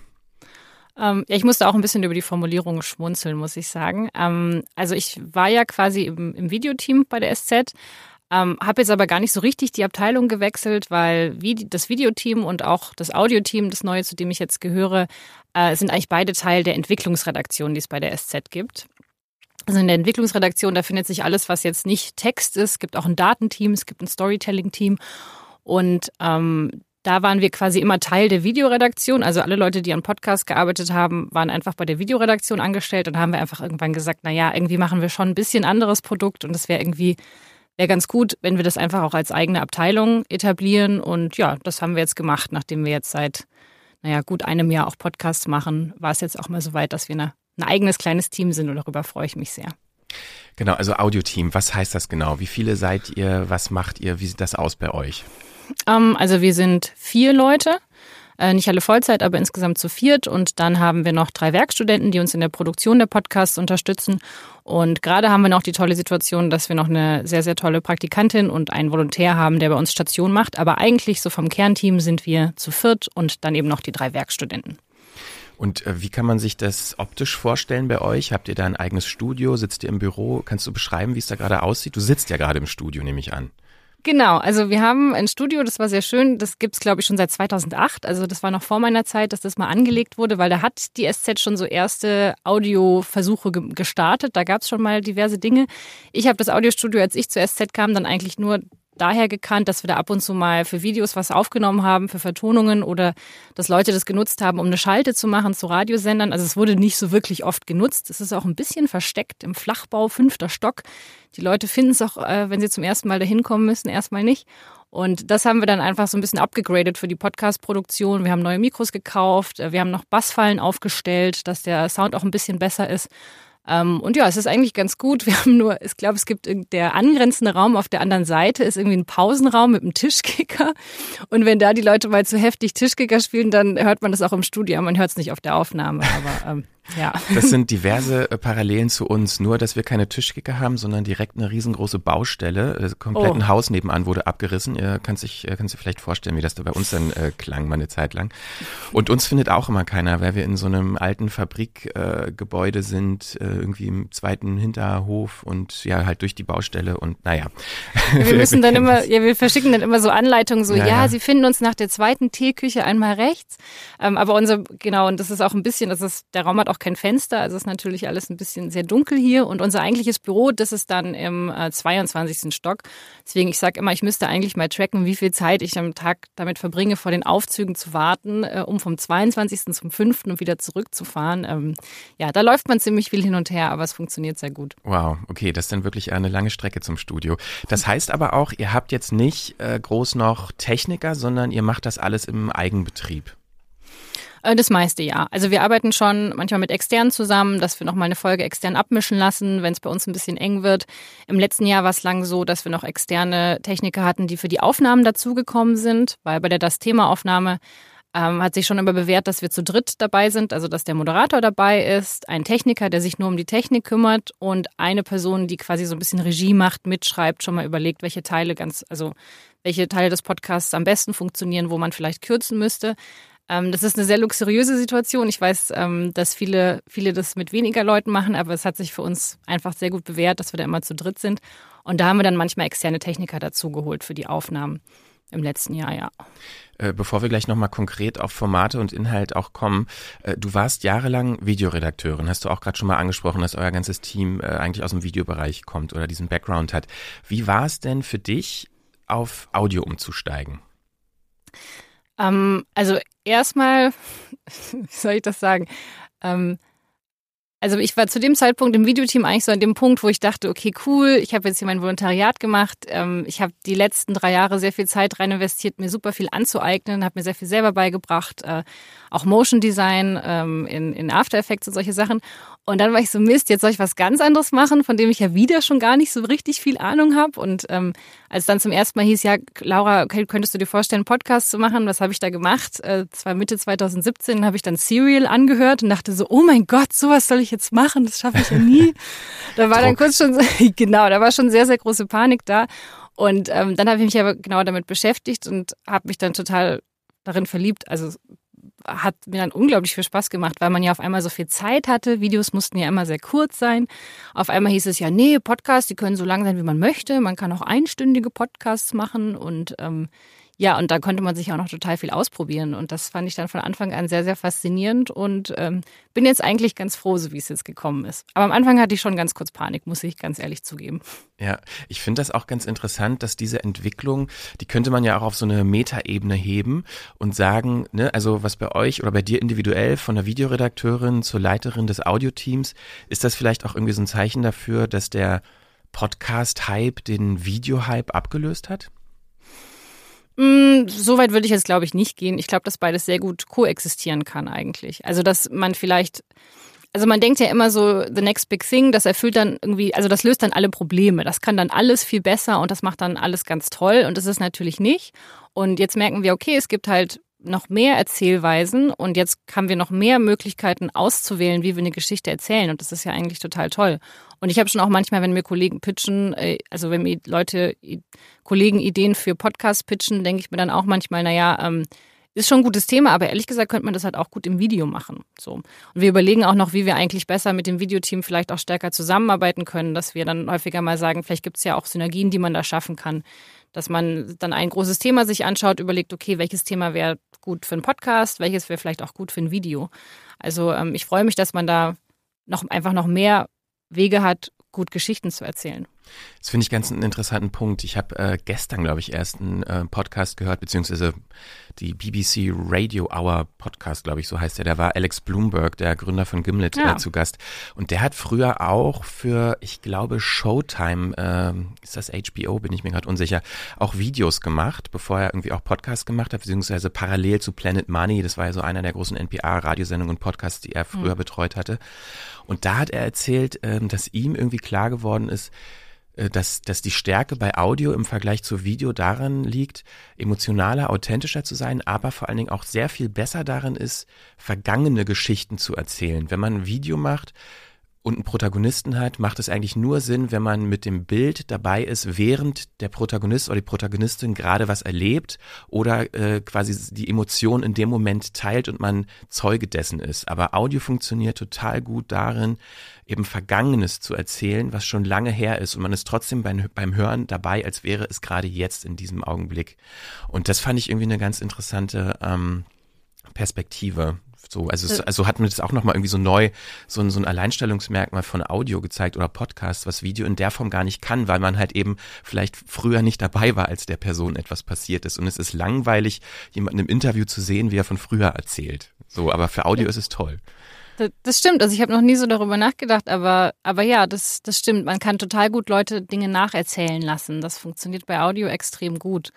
Ähm, ja, ich musste auch ein bisschen über die Formulierung schmunzeln, muss ich sagen. Ähm, also ich war ja quasi im, im Videoteam bei der SZ, ähm, habe jetzt aber gar nicht so richtig die Abteilung gewechselt, weil das Videoteam und auch das Audioteam, das neue, zu dem ich jetzt gehöre, äh, sind eigentlich beide Teil der Entwicklungsredaktion, die es bei der SZ gibt. Also in der Entwicklungsredaktion, da findet sich alles, was jetzt nicht Text ist. Es gibt auch ein Datenteam, es gibt ein Storytelling-Team. Und ähm, da waren wir quasi immer Teil der Videoredaktion. Also alle Leute, die an Podcast gearbeitet haben, waren einfach bei der Videoredaktion angestellt und haben wir einfach irgendwann gesagt, na ja, irgendwie machen wir schon ein bisschen anderes Produkt und es wäre irgendwie wäre ganz gut, wenn wir das einfach auch als eigene Abteilung etablieren. Und ja, das haben wir jetzt gemacht, nachdem wir jetzt seit, naja, gut einem Jahr auch Podcasts machen, war es jetzt auch mal so weit, dass wir eine, ein eigenes kleines Team sind und darüber freue ich mich sehr. Genau, also Audioteam, was heißt das genau? Wie viele seid ihr? Was macht ihr? Wie sieht das aus bei euch? Ähm, also wir sind vier Leute, äh, nicht alle Vollzeit, aber insgesamt zu viert. Und dann haben wir noch drei Werkstudenten, die uns in der Produktion der Podcasts unterstützen. Und gerade haben wir noch die tolle Situation, dass wir noch eine sehr, sehr tolle Praktikantin und einen Volontär haben, der bei uns Station macht. Aber eigentlich so vom Kernteam sind wir zu viert und dann eben noch die drei Werkstudenten. Und äh, wie kann man sich das optisch vorstellen bei euch? Habt ihr da ein eigenes Studio? Sitzt ihr im Büro? Kannst du beschreiben, wie es da gerade aussieht? Du sitzt ja gerade im Studio, nehme ich an. Genau, also wir haben ein Studio, das war sehr schön. Das gibt's glaube ich, schon seit 2008. Also das war noch vor meiner Zeit, dass das mal angelegt wurde, weil da hat die SZ schon so erste Audioversuche ge gestartet. Da gab's schon mal diverse Dinge. Ich habe das Audiostudio, als ich zur SZ kam, dann eigentlich nur daher gekannt, dass wir da ab und zu mal für Videos was aufgenommen haben, für Vertonungen oder dass Leute das genutzt haben, um eine Schalte zu machen zu Radiosendern. Also es wurde nicht so wirklich oft genutzt. Es ist auch ein bisschen versteckt im Flachbau, fünfter Stock. Die Leute finden es auch, äh, wenn sie zum ersten Mal dahin kommen müssen, erstmal nicht. Und das haben wir dann einfach so ein bisschen abgegradet für die Podcast-Produktion. Wir haben neue Mikros gekauft, äh, wir haben noch Bassfallen aufgestellt, dass der Sound auch ein bisschen besser ist. Ähm, und ja, es ist eigentlich ganz gut. (laughs) Wir haben nur, ich glaube, es gibt der angrenzende Raum auf der anderen Seite ist irgendwie ein Pausenraum mit einem Tischkicker. Und wenn da die Leute mal zu heftig Tischkicker spielen, dann hört man das auch im Studio. Man hört es nicht auf der Aufnahme, aber ähm, ja. Das sind diverse äh, Parallelen zu uns, nur dass wir keine Tischkicker haben, sondern direkt eine riesengroße Baustelle. Das komplette oh. Haus nebenan wurde abgerissen. Ihr könnt sich, kannst dir vielleicht vorstellen, wie das da bei uns dann äh, klang, mal eine Zeit lang. Und uns findet auch immer keiner, weil wir in so einem alten Fabrikgebäude äh, sind, äh, irgendwie im zweiten Hinterhof und ja, halt durch die Baustelle und naja. Wir müssen dann (laughs) immer, ja, wir verschicken dann immer so Anleitungen, so, ja, ja, Sie finden uns nach der zweiten Teeküche einmal rechts. Ähm, aber unser, genau, und das ist auch ein bisschen, das ist, der Raum hat auch kein Fenster, also ist natürlich alles ein bisschen sehr dunkel hier. Und unser eigentliches Büro, das ist dann im äh, 22. Stock. Deswegen, ich sage immer, ich müsste eigentlich mal tracken, wie viel Zeit ich am Tag damit verbringe, vor den Aufzügen zu warten, äh, um vom 22. zum 5. und wieder zurückzufahren. Ähm, ja, da läuft man ziemlich viel hin und her, aber es funktioniert sehr gut. Wow, okay, das ist dann wirklich eine lange Strecke zum Studio. Das heißt aber auch, ihr habt jetzt nicht äh, groß noch Techniker, sondern ihr macht das alles im Eigenbetrieb. Äh, das meiste ja. Also wir arbeiten schon manchmal mit externen zusammen, dass wir nochmal eine Folge extern abmischen lassen, wenn es bei uns ein bisschen eng wird. Im letzten Jahr war es lang so, dass wir noch externe Techniker hatten, die für die Aufnahmen dazugekommen sind, weil bei der Das-Thema-Aufnahme ähm, hat sich schon immer bewährt, dass wir zu dritt dabei sind, also dass der Moderator dabei ist, ein Techniker, der sich nur um die Technik kümmert und eine Person, die quasi so ein bisschen Regie macht, mitschreibt, schon mal überlegt, welche Teile ganz, also welche Teile des Podcasts am besten funktionieren, wo man vielleicht kürzen müsste. Ähm, das ist eine sehr luxuriöse Situation. Ich weiß, ähm, dass viele, viele das mit weniger Leuten machen, aber es hat sich für uns einfach sehr gut bewährt, dass wir da immer zu dritt sind. Und da haben wir dann manchmal externe Techniker dazugeholt für die Aufnahmen im letzten Jahr, ja. Äh, bevor wir gleich nochmal konkret auf Formate und Inhalt auch kommen, äh, du warst jahrelang Videoredakteurin, hast du auch gerade schon mal angesprochen, dass euer ganzes Team äh, eigentlich aus dem Videobereich kommt oder diesen Background hat. Wie war es denn für dich, auf Audio umzusteigen? Ähm, also erstmal, (laughs) wie soll ich das sagen? Ähm, also ich war zu dem Zeitpunkt im Videoteam eigentlich so an dem Punkt, wo ich dachte, okay, cool, ich habe jetzt hier mein Volontariat gemacht. Ähm, ich habe die letzten drei Jahre sehr viel Zeit rein investiert, mir super viel anzueignen, habe mir sehr viel selber beigebracht, äh, auch Motion Design ähm, in, in After Effects und solche Sachen. Und dann war ich so, Mist, jetzt soll ich was ganz anderes machen, von dem ich ja wieder schon gar nicht so richtig viel Ahnung habe. Und ähm, als dann zum ersten Mal hieß, ja, Laura, könntest du dir vorstellen, einen Podcast zu machen? Was habe ich da gemacht? Äh, das war Mitte 2017, habe ich dann Serial angehört und dachte so, oh mein Gott, sowas soll ich jetzt machen? Das schaffe ich ja nie. (laughs) da war dann kurz schon, (laughs) genau, da war schon sehr, sehr große Panik da. Und ähm, dann habe ich mich aber genau damit beschäftigt und habe mich dann total darin verliebt. Also hat mir dann unglaublich viel Spaß gemacht, weil man ja auf einmal so viel Zeit hatte. Videos mussten ja immer sehr kurz sein. Auf einmal hieß es ja, nee, Podcasts, die können so lang sein, wie man möchte. Man kann auch einstündige Podcasts machen und ähm, ja, und da konnte man sich auch noch total viel ausprobieren. Und das fand ich dann von Anfang an sehr, sehr faszinierend und ähm, bin jetzt eigentlich ganz froh, so wie es jetzt gekommen ist. Aber am Anfang hatte ich schon ganz kurz Panik, muss ich ganz ehrlich zugeben. Ja, ich finde das auch ganz interessant, dass diese Entwicklung, die könnte man ja auch auf so eine Metaebene heben und sagen, ne, also was bei euch oder bei dir individuell von der Videoredakteurin zur Leiterin des Audioteams, ist das vielleicht auch irgendwie so ein Zeichen dafür, dass der Podcast-Hype den Video-Hype abgelöst hat? Mm, so weit würde ich jetzt, glaube ich, nicht gehen. Ich glaube, dass beides sehr gut koexistieren kann eigentlich. Also, dass man vielleicht, also man denkt ja immer so, the next big thing, das erfüllt dann irgendwie, also das löst dann alle Probleme. Das kann dann alles viel besser und das macht dann alles ganz toll und das ist natürlich nicht. Und jetzt merken wir, okay, es gibt halt noch mehr Erzählweisen und jetzt haben wir noch mehr Möglichkeiten auszuwählen, wie wir eine Geschichte erzählen und das ist ja eigentlich total toll. Und ich habe schon auch manchmal, wenn mir Kollegen pitchen, äh, also wenn mir Leute, Kollegen Ideen für Podcasts pitchen, denke ich mir dann auch manchmal, naja, ähm, ist schon ein gutes Thema, aber ehrlich gesagt könnte man das halt auch gut im Video machen. So. Und wir überlegen auch noch, wie wir eigentlich besser mit dem Videoteam vielleicht auch stärker zusammenarbeiten können, dass wir dann häufiger mal sagen, vielleicht gibt es ja auch Synergien, die man da schaffen kann. Dass man dann ein großes Thema sich anschaut, überlegt, okay, welches Thema wäre gut für einen Podcast, welches wäre vielleicht auch gut für ein Video. Also ähm, ich freue mich, dass man da noch einfach noch mehr Wege hat, gut Geschichten zu erzählen. Das finde ich ganz einen interessanten Punkt. Ich habe äh, gestern, glaube ich, erst einen äh, Podcast gehört, beziehungsweise die BBC Radio Hour Podcast, glaube ich, so heißt der. Da war Alex Bloomberg, der Gründer von Gimlet, ja. äh, zu Gast. Und der hat früher auch für, ich glaube, Showtime, äh, ist das HBO, bin ich mir gerade unsicher, auch Videos gemacht, bevor er irgendwie auch Podcasts gemacht hat, beziehungsweise parallel zu Planet Money. Das war ja so einer der großen NPR-Radiosendungen und Podcasts, die er früher mhm. betreut hatte. Und da hat er erzählt, äh, dass ihm irgendwie klar geworden ist, äh, dass, dass die Stärke bei Audio im Vergleich zu Video darin liegt, emotionaler, authentischer zu sein, aber vor allen Dingen auch sehr viel besser darin ist, vergangene Geschichten zu erzählen. Wenn man ein Video macht, und einen Protagonisten hat, macht es eigentlich nur Sinn, wenn man mit dem Bild dabei ist, während der Protagonist oder die Protagonistin gerade was erlebt oder äh, quasi die Emotion in dem Moment teilt und man Zeuge dessen ist. Aber Audio funktioniert total gut darin, eben Vergangenes zu erzählen, was schon lange her ist und man ist trotzdem beim, beim Hören dabei, als wäre es gerade jetzt in diesem Augenblick. Und das fand ich irgendwie eine ganz interessante ähm, Perspektive. So, also, es, also hat mir das auch nochmal irgendwie so neu, so, ein so ein Alleinstellungsmerkmal von Audio gezeigt oder Podcast, was Video in der Form gar nicht kann, weil man halt eben vielleicht früher nicht dabei war, als der Person etwas passiert ist. Und es ist langweilig, jemanden im Interview zu sehen, wie er von früher erzählt. So, aber für Audio ist es toll. Das stimmt. Also ich habe noch nie so darüber nachgedacht, aber, aber ja, das, das stimmt. Man kann total gut Leute Dinge nacherzählen lassen. Das funktioniert bei Audio extrem gut.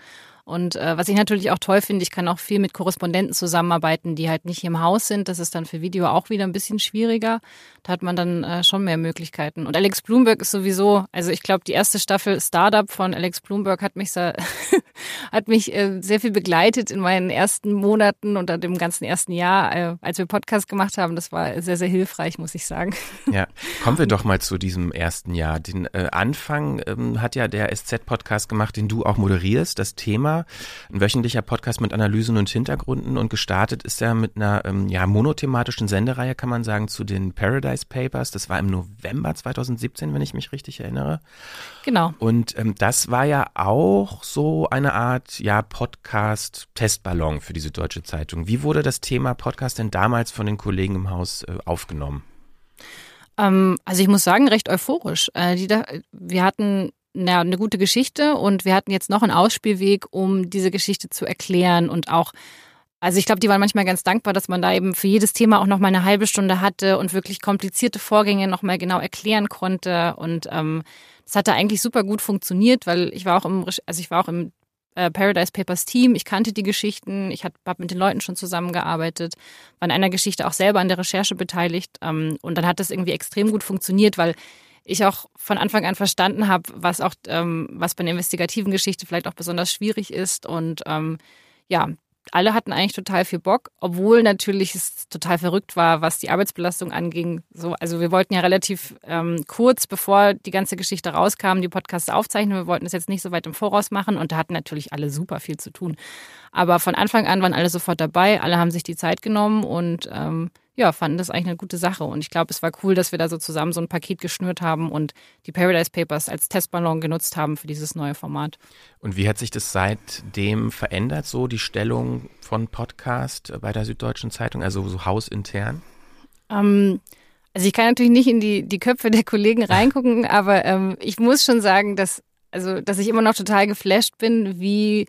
Und äh, was ich natürlich auch toll finde, ich kann auch viel mit Korrespondenten zusammenarbeiten, die halt nicht hier im Haus sind. Das ist dann für Video auch wieder ein bisschen schwieriger. Da hat man dann äh, schon mehr Möglichkeiten. Und Alex Bloomberg ist sowieso, also ich glaube, die erste Staffel Startup von Alex Bloomberg hat mich, (laughs) hat mich äh, sehr viel begleitet in meinen ersten Monaten und dem ganzen ersten Jahr, äh, als wir Podcast gemacht haben. Das war sehr, sehr hilfreich, muss ich sagen. Ja, kommen wir (laughs) doch mal zu diesem ersten Jahr. Den äh, Anfang ähm, hat ja der SZ-Podcast gemacht, den du auch moderierst. Das Thema Thema. Ein wöchentlicher Podcast mit Analysen und Hintergründen und gestartet ist er mit einer ähm, ja, monothematischen Sendereihe, kann man sagen, zu den Paradise Papers. Das war im November 2017, wenn ich mich richtig erinnere. Genau. Und ähm, das war ja auch so eine Art ja, Podcast-Testballon für diese deutsche Zeitung. Wie wurde das Thema Podcast denn damals von den Kollegen im Haus äh, aufgenommen? Ähm, also ich muss sagen, recht euphorisch. Äh, wir hatten na, eine gute Geschichte und wir hatten jetzt noch einen Ausspielweg, um diese Geschichte zu erklären und auch also ich glaube, die waren manchmal ganz dankbar, dass man da eben für jedes Thema auch noch mal eine halbe Stunde hatte und wirklich komplizierte Vorgänge noch mal genau erklären konnte. Und ähm, das hat da eigentlich super gut funktioniert, weil ich war auch im, also ich war auch im äh, Paradise Papers Team. Ich kannte die Geschichten, ich habe hab mit den Leuten schon zusammengearbeitet, war in einer Geschichte auch selber an der Recherche beteiligt. Ähm, und dann hat das irgendwie extrem gut funktioniert, weil ich auch von Anfang an verstanden habe, was auch, ähm, was bei einer investigativen Geschichte vielleicht auch besonders schwierig ist. Und ähm, ja, alle hatten eigentlich total viel Bock, obwohl natürlich es total verrückt war, was die Arbeitsbelastung anging. So, also wir wollten ja relativ ähm, kurz, bevor die ganze Geschichte rauskam, die Podcasts aufzeichnen. Wir wollten es jetzt nicht so weit im Voraus machen und da hatten natürlich alle super viel zu tun. Aber von Anfang an waren alle sofort dabei, alle haben sich die Zeit genommen und ähm, ja, fanden das eigentlich eine gute Sache. Und ich glaube, es war cool, dass wir da so zusammen so ein Paket geschnürt haben und die Paradise Papers als Testballon genutzt haben für dieses neue Format. Und wie hat sich das seitdem verändert, so die Stellung von Podcast bei der Süddeutschen Zeitung, also so hausintern? Ähm, also ich kann natürlich nicht in die, die Köpfe der Kollegen (laughs) reingucken, aber ähm, ich muss schon sagen, dass, also, dass ich immer noch total geflasht bin, wie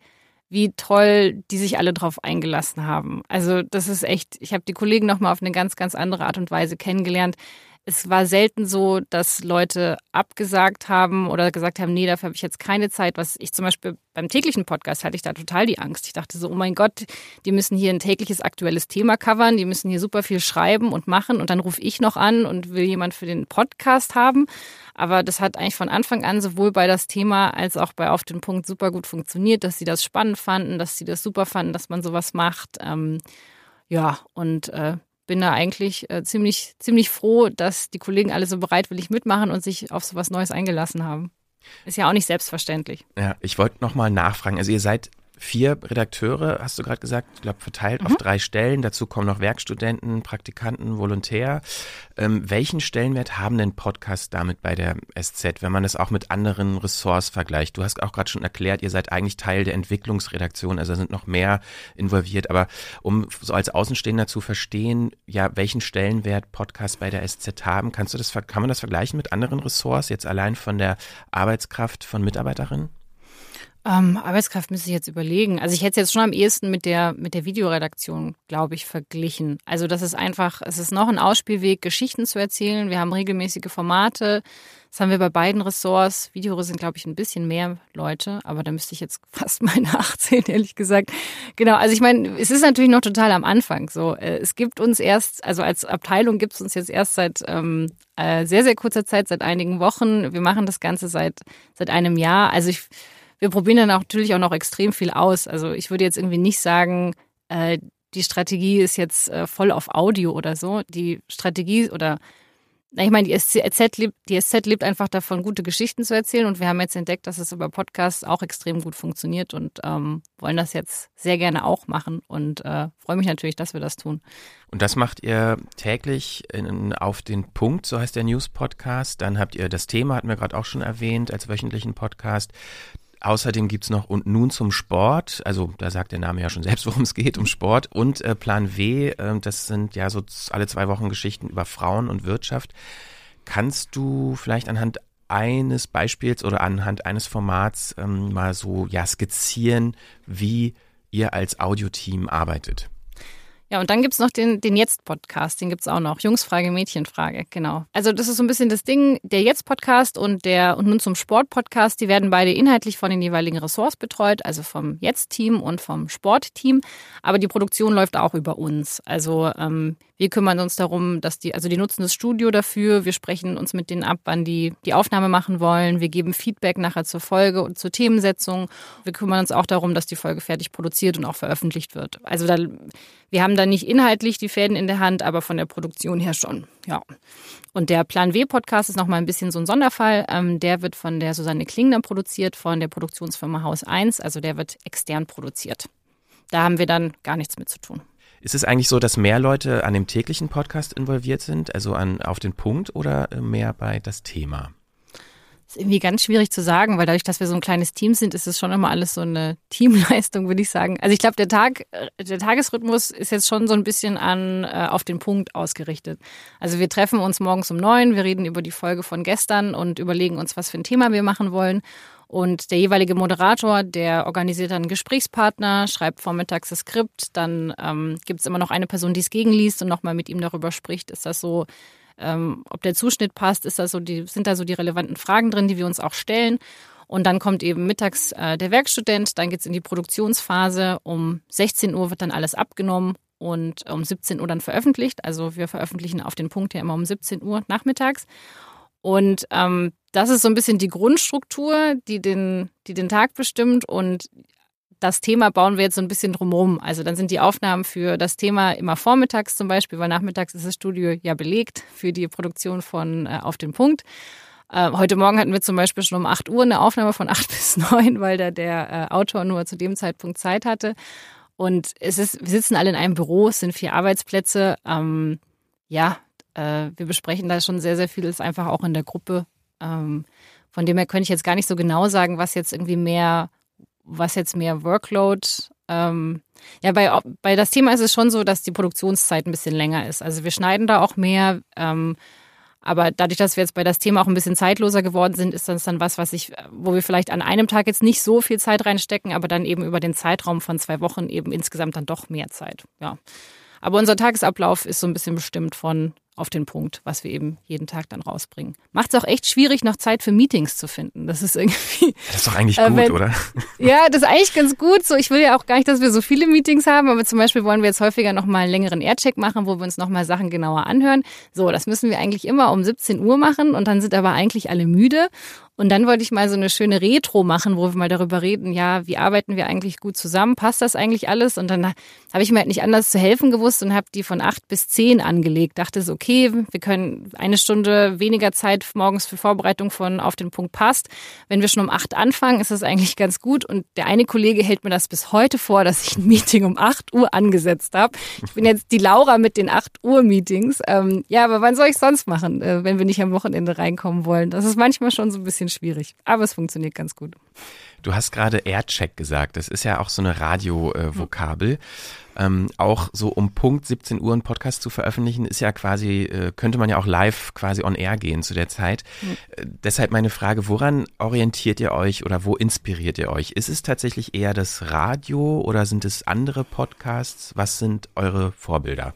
wie toll die sich alle drauf eingelassen haben. Also das ist echt, ich habe die Kollegen nochmal auf eine ganz, ganz andere Art und Weise kennengelernt es war selten so, dass Leute abgesagt haben oder gesagt haben, nee, dafür habe ich jetzt keine Zeit. Was ich zum Beispiel beim täglichen Podcast hatte ich da total die Angst. Ich dachte so, oh mein Gott, die müssen hier ein tägliches aktuelles Thema covern, die müssen hier super viel schreiben und machen und dann rufe ich noch an und will jemand für den Podcast haben. Aber das hat eigentlich von Anfang an sowohl bei das Thema als auch bei Auf den Punkt super gut funktioniert, dass sie das spannend fanden, dass sie das super fanden, dass man sowas macht. Ähm, ja, und äh, bin da eigentlich äh, ziemlich, ziemlich froh, dass die Kollegen alle so bereitwillig mitmachen und sich auf so was Neues eingelassen haben. Ist ja auch nicht selbstverständlich. Ja, ich wollte nochmal nachfragen. Also ihr seid vier Redakteure, hast du gerade gesagt, ich glaube verteilt mhm. auf drei Stellen. Dazu kommen noch Werkstudenten, Praktikanten, Volontär. Ähm, welchen Stellenwert haben denn Podcasts damit bei der SZ, wenn man es auch mit anderen Ressorts vergleicht? Du hast auch gerade schon erklärt, ihr seid eigentlich Teil der Entwicklungsredaktion, also sind noch mehr involviert. Aber um so als Außenstehender zu verstehen, ja, welchen Stellenwert Podcasts bei der SZ haben, kannst du das, kann man das vergleichen mit anderen Ressorts, jetzt allein von der Arbeitskraft von Mitarbeiterinnen? Ähm, Arbeitskraft müsste ich jetzt überlegen. Also ich hätte es jetzt schon am ehesten mit der, mit der Videoredaktion, glaube ich, verglichen. Also das ist einfach, es ist noch ein Ausspielweg, Geschichten zu erzählen. Wir haben regelmäßige Formate. Das haben wir bei beiden Ressorts. Video sind, glaube ich, ein bisschen mehr Leute, aber da müsste ich jetzt (laughs) fast mal nachzählen, ehrlich gesagt. Genau, also ich meine, es ist natürlich noch total am Anfang. So, äh, es gibt uns erst, also als Abteilung gibt es uns jetzt erst seit ähm, äh, sehr, sehr kurzer Zeit, seit einigen Wochen. Wir machen das Ganze seit, seit einem Jahr. Also ich wir probieren dann natürlich auch noch extrem viel aus. Also ich würde jetzt irgendwie nicht sagen, äh, die Strategie ist jetzt äh, voll auf Audio oder so. Die Strategie oder ich meine, die SZ, lebt, die SZ lebt einfach davon, gute Geschichten zu erzählen. Und wir haben jetzt entdeckt, dass es über Podcasts auch extrem gut funktioniert und ähm, wollen das jetzt sehr gerne auch machen. Und äh, freue mich natürlich, dass wir das tun. Und das macht ihr täglich in, auf den Punkt, so heißt der News-Podcast. Dann habt ihr das Thema, hatten wir gerade auch schon erwähnt, als wöchentlichen Podcast. Außerdem gibt's noch und nun zum Sport, also da sagt der Name ja schon selbst, (laughs) worum es geht, um Sport und äh, Plan W, äh, das sind ja so alle zwei Wochen Geschichten über Frauen und Wirtschaft. Kannst du vielleicht anhand eines Beispiels oder anhand eines Formats ähm, mal so ja skizzieren, wie ihr als Audioteam arbeitet? Ja, und dann gibt's noch den, den Jetzt-Podcast, den gibt's auch noch. Jungsfrage, Mädchenfrage, genau. Also das ist so ein bisschen das Ding, der Jetzt-Podcast und der und nun zum Sport-Podcast, die werden beide inhaltlich von den jeweiligen Ressorts betreut, also vom Jetzt-Team und vom Sport-Team. Aber die Produktion läuft auch über uns. Also ähm, wir kümmern uns darum, dass die, also die nutzen das Studio dafür. Wir sprechen uns mit denen ab, wann die die Aufnahme machen wollen. Wir geben Feedback nachher zur Folge und zur Themensetzung. Wir kümmern uns auch darum, dass die Folge fertig produziert und auch veröffentlicht wird. Also da, wir haben da nicht inhaltlich die Fäden in der Hand, aber von der Produktion her schon. Ja. Und der Plan W Podcast ist nochmal ein bisschen so ein Sonderfall. Ähm, der wird von der Susanne Klingner produziert, von der Produktionsfirma Haus 1. Also der wird extern produziert. Da haben wir dann gar nichts mit zu tun. Ist es eigentlich so, dass mehr Leute an dem täglichen Podcast involviert sind, also an, auf den Punkt oder mehr bei das Thema? ist irgendwie ganz schwierig zu sagen, weil dadurch, dass wir so ein kleines Team sind, ist es schon immer alles so eine (laughs) Teamleistung, würde ich sagen. Also ich glaube, der Tag, äh, der Tagesrhythmus ist jetzt schon so ein bisschen an äh, auf den Punkt ausgerichtet. Also wir treffen uns morgens um neun, wir reden über die Folge von gestern und überlegen uns, was für ein Thema wir machen wollen. Und der jeweilige Moderator, der organisiert dann einen Gesprächspartner, schreibt vormittags das Skript, dann ähm, gibt es immer noch eine Person, die es gegenliest und nochmal mit ihm darüber spricht. Ist das so, ähm, ob der Zuschnitt passt, ist das so die, sind da so die relevanten Fragen drin, die wir uns auch stellen. Und dann kommt eben mittags äh, der Werkstudent, dann geht's in die Produktionsphase. Um 16 Uhr wird dann alles abgenommen und um 17 Uhr dann veröffentlicht. Also wir veröffentlichen auf den Punkt ja immer um 17 Uhr nachmittags. Und ähm, das ist so ein bisschen die Grundstruktur, die den, die den Tag bestimmt. Und das Thema bauen wir jetzt so ein bisschen drumherum. Also dann sind die Aufnahmen für das Thema immer vormittags zum Beispiel, weil nachmittags ist das Studio ja belegt für die Produktion von äh, Auf den Punkt. Äh, heute Morgen hatten wir zum Beispiel schon um 8 Uhr eine Aufnahme von 8 (laughs) bis 9, weil da der äh, Autor nur zu dem Zeitpunkt Zeit hatte. Und es ist, wir sitzen alle in einem Büro, es sind vier Arbeitsplätze. Ähm, ja, äh, wir besprechen da schon sehr, sehr vieles einfach auch in der Gruppe. Ähm, von dem her könnte ich jetzt gar nicht so genau sagen, was jetzt irgendwie mehr, was jetzt mehr Workload. Ähm, ja, bei, bei das Thema ist es schon so, dass die Produktionszeit ein bisschen länger ist. Also wir schneiden da auch mehr. Ähm, aber dadurch, dass wir jetzt bei das Thema auch ein bisschen zeitloser geworden sind, ist das dann was, was ich, wo wir vielleicht an einem Tag jetzt nicht so viel Zeit reinstecken, aber dann eben über den Zeitraum von zwei Wochen eben insgesamt dann doch mehr Zeit. Ja. Aber unser Tagesablauf ist so ein bisschen bestimmt von auf den Punkt, was wir eben jeden Tag dann rausbringen. Macht es auch echt schwierig, noch Zeit für Meetings zu finden. Das ist irgendwie. Das ist doch eigentlich äh, gut, wenn, oder? Ja, das ist eigentlich ganz gut. So, ich will ja auch gar nicht, dass wir so viele Meetings haben, aber zum Beispiel wollen wir jetzt häufiger nochmal einen längeren Aircheck machen, wo wir uns nochmal Sachen genauer anhören. So, das müssen wir eigentlich immer um 17 Uhr machen und dann sind aber eigentlich alle müde. Und dann wollte ich mal so eine schöne Retro machen, wo wir mal darüber reden, ja, wie arbeiten wir eigentlich gut zusammen? Passt das eigentlich alles? Und dann habe ich mir halt nicht anders zu helfen gewusst und habe die von acht bis zehn angelegt. Dachte so, okay, wir können eine Stunde weniger Zeit morgens für Vorbereitung von auf den Punkt passt. Wenn wir schon um acht anfangen, ist das eigentlich ganz gut. Und der eine Kollege hält mir das bis heute vor, dass ich ein Meeting um acht Uhr angesetzt habe. Ich bin jetzt die Laura mit den acht Uhr Meetings. Ähm, ja, aber wann soll ich sonst machen, äh, wenn wir nicht am Wochenende reinkommen wollen? Das ist manchmal schon so ein bisschen bisschen schwierig, aber es funktioniert ganz gut. Du hast gerade Aircheck gesagt. Das ist ja auch so eine Radio-Vokabel. Ähm, auch so um Punkt 17 Uhr einen Podcast zu veröffentlichen, ist ja quasi, äh, könnte man ja auch live quasi on air gehen zu der Zeit. Äh, deshalb meine Frage, woran orientiert ihr euch oder wo inspiriert ihr euch? Ist es tatsächlich eher das Radio oder sind es andere Podcasts? Was sind eure Vorbilder?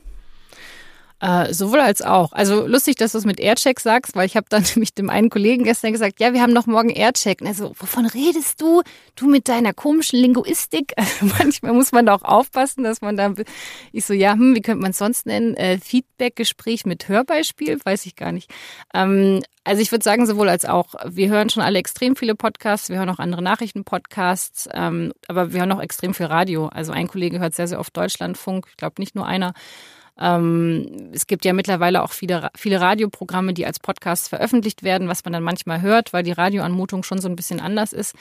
Äh, sowohl als auch. Also lustig, dass du es mit Aircheck sagst, weil ich habe dann (laughs) nämlich dem einen Kollegen gestern gesagt, ja, wir haben noch morgen Aircheck. Und er so, wovon redest du? Du mit deiner komischen Linguistik? (laughs) Also manchmal muss man da auch aufpassen, dass man da, ich so, ja, hm, wie könnte man es sonst nennen? Äh, Feedback-Gespräch mit Hörbeispiel? Weiß ich gar nicht. Ähm, also ich würde sagen, sowohl als auch. Wir hören schon alle extrem viele Podcasts, wir hören auch andere Nachrichtenpodcasts, ähm, aber wir hören auch extrem viel Radio. Also ein Kollege hört sehr, sehr oft Deutschlandfunk, ich glaube nicht nur einer. Ähm, es gibt ja mittlerweile auch viele, viele Radioprogramme, die als Podcasts veröffentlicht werden, was man dann manchmal hört, weil die Radioanmutung schon so ein bisschen anders ist.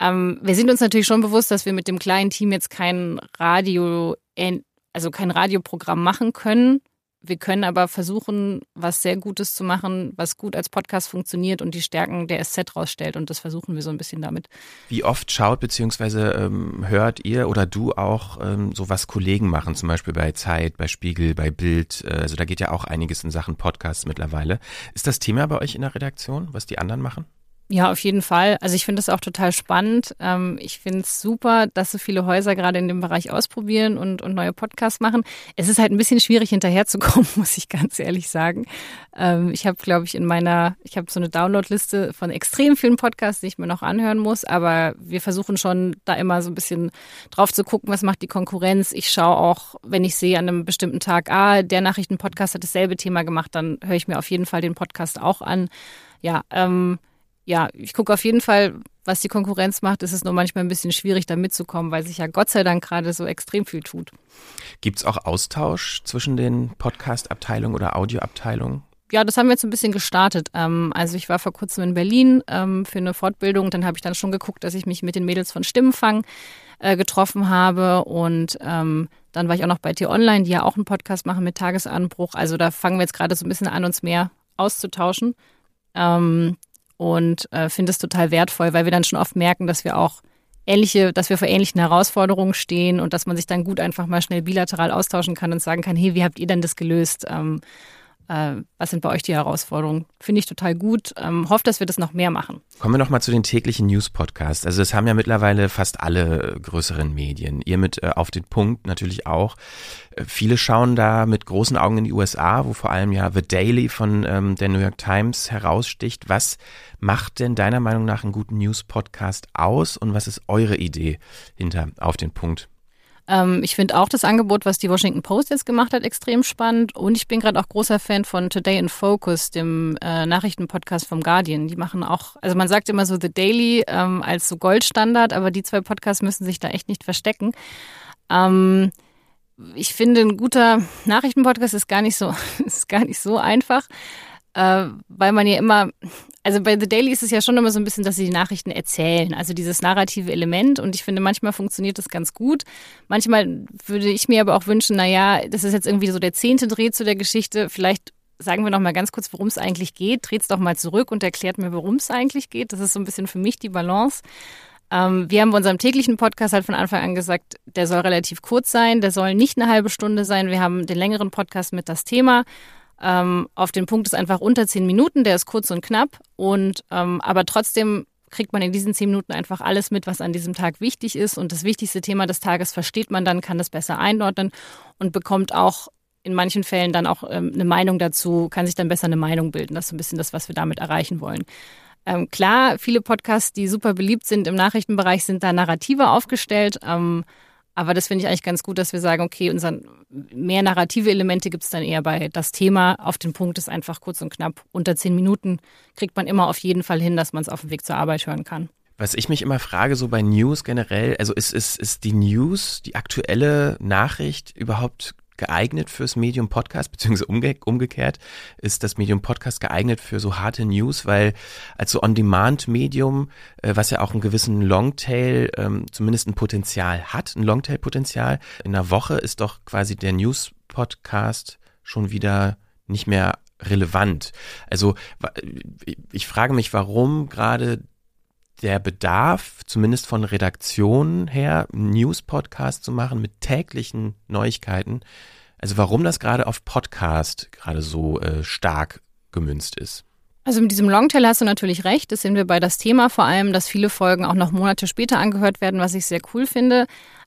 Ähm, wir sind uns natürlich schon bewusst, dass wir mit dem kleinen Team jetzt kein Radio, also kein Radioprogramm machen können. Wir können aber versuchen, was sehr Gutes zu machen, was gut als Podcast funktioniert und die Stärken der SZ rausstellt. Und das versuchen wir so ein bisschen damit. Wie oft schaut bzw. Ähm, hört ihr oder du auch ähm, so was Kollegen machen, zum Beispiel bei Zeit, bei Spiegel, bei Bild? Äh, also da geht ja auch einiges in Sachen Podcasts mittlerweile. Ist das Thema bei euch in der Redaktion, was die anderen machen? Ja, auf jeden Fall. Also ich finde das auch total spannend. Ähm, ich finde es super, dass so viele Häuser gerade in dem Bereich ausprobieren und, und neue Podcasts machen. Es ist halt ein bisschen schwierig hinterherzukommen, (laughs) muss ich ganz ehrlich sagen. Ähm, ich habe, glaube ich, in meiner, ich habe so eine Downloadliste von extrem vielen Podcasts, die ich mir noch anhören muss, aber wir versuchen schon da immer so ein bisschen drauf zu gucken, was macht die Konkurrenz. Ich schaue auch, wenn ich sehe an einem bestimmten Tag, ah, der Nachrichtenpodcast hat dasselbe Thema gemacht, dann höre ich mir auf jeden Fall den Podcast auch an. Ja, ähm, ja, ich gucke auf jeden Fall, was die Konkurrenz macht. Es ist nur manchmal ein bisschen schwierig, da mitzukommen, weil sich ja Gott sei Dank gerade so extrem viel tut. Gibt es auch Austausch zwischen den Podcast-Abteilungen oder Audioabteilungen? Ja, das haben wir jetzt ein bisschen gestartet. Ähm, also ich war vor kurzem in Berlin ähm, für eine Fortbildung. Dann habe ich dann schon geguckt, dass ich mich mit den Mädels von Stimmenfang äh, getroffen habe. Und ähm, dann war ich auch noch bei T-Online, die ja auch einen Podcast machen mit Tagesanbruch. Also da fangen wir jetzt gerade so ein bisschen an, uns mehr auszutauschen und äh, finde es total wertvoll, weil wir dann schon oft merken, dass wir auch ähnliche, dass wir vor ähnlichen Herausforderungen stehen und dass man sich dann gut einfach mal schnell bilateral austauschen kann und sagen kann, hey, wie habt ihr denn das gelöst? Ähm, äh, was sind bei euch die Herausforderungen? Finde ich total gut. Ähm, hoffe, dass wir das noch mehr machen. Kommen wir nochmal zu den täglichen News-Podcasts. Also das haben ja mittlerweile fast alle größeren Medien. Ihr mit äh, auf den Punkt natürlich auch. Äh, viele schauen da mit großen Augen in die USA, wo vor allem ja The Daily von ähm, der New York Times heraussticht. Was macht denn deiner Meinung nach einen guten News-Podcast aus und was ist eure Idee hinter auf den Punkt? Ähm, ich finde auch das Angebot, was die Washington Post jetzt gemacht hat, extrem spannend. Und ich bin gerade auch großer Fan von Today in Focus, dem äh, Nachrichtenpodcast vom Guardian. Die machen auch, also man sagt immer so The Daily ähm, als so Goldstandard, aber die zwei Podcasts müssen sich da echt nicht verstecken. Ähm, ich finde, ein guter Nachrichtenpodcast ist gar nicht so, (laughs) ist gar nicht so einfach äh, weil man ja immer, also bei The Daily ist es ja schon immer so ein bisschen, dass sie die Nachrichten erzählen, also dieses narrative Element und ich finde, manchmal funktioniert das ganz gut. Manchmal würde ich mir aber auch wünschen, naja, das ist jetzt irgendwie so der zehnte Dreh zu der Geschichte, vielleicht sagen wir noch mal ganz kurz, worum es eigentlich geht. Dreht es doch mal zurück und erklärt mir, worum es eigentlich geht. Das ist so ein bisschen für mich die Balance. Ähm, wir haben bei unserem täglichen Podcast halt von Anfang an gesagt, der soll relativ kurz sein, der soll nicht eine halbe Stunde sein. Wir haben den längeren Podcast mit das Thema ähm, auf den Punkt ist einfach unter zehn Minuten, der ist kurz und knapp und ähm, aber trotzdem kriegt man in diesen zehn Minuten einfach alles mit, was an diesem Tag wichtig ist und das wichtigste Thema des Tages versteht man dann, kann das besser einordnen und bekommt auch in manchen Fällen dann auch ähm, eine Meinung dazu, kann sich dann besser eine Meinung bilden. Das ist ein bisschen das, was wir damit erreichen wollen. Ähm, klar, viele Podcasts, die super beliebt sind im Nachrichtenbereich, sind da narrativer aufgestellt. Ähm, Aber das finde ich eigentlich ganz gut, dass wir sagen, okay, unseren mehr narrative Elemente gibt es dann eher bei das Thema. Auf den Punkt ist einfach kurz und knapp. Unter zehn Minuten kriegt man immer auf jeden Fall hin, dass man es auf dem Weg zur Arbeit hören kann. Was ich mich immer frage, so bei News generell, also ist, ist, ist die News, die aktuelle Nachricht überhaupt geeignet fürs Medium Podcast, beziehungsweise umge umgekehrt ist das Medium Podcast geeignet für so harte News, weil als so On-Demand-Medium, äh, was ja auch einen gewissen Longtail, ähm, zumindest ein Potenzial hat, ein Longtail-Potenzial, in einer Woche ist doch quasi der News-Podcast schon wieder nicht mehr relevant. Also ich frage mich, warum gerade der Bedarf, zumindest von Redaktionen her, News-Podcast zu machen mit täglichen Neuigkeiten. Also warum das gerade auf Podcast gerade so äh, stark gemünzt ist. Also mit diesem Longtail hast du natürlich recht. Das sehen wir bei das Thema vor allem, dass viele Folgen auch noch Monate später angehört werden, was ich sehr cool finde.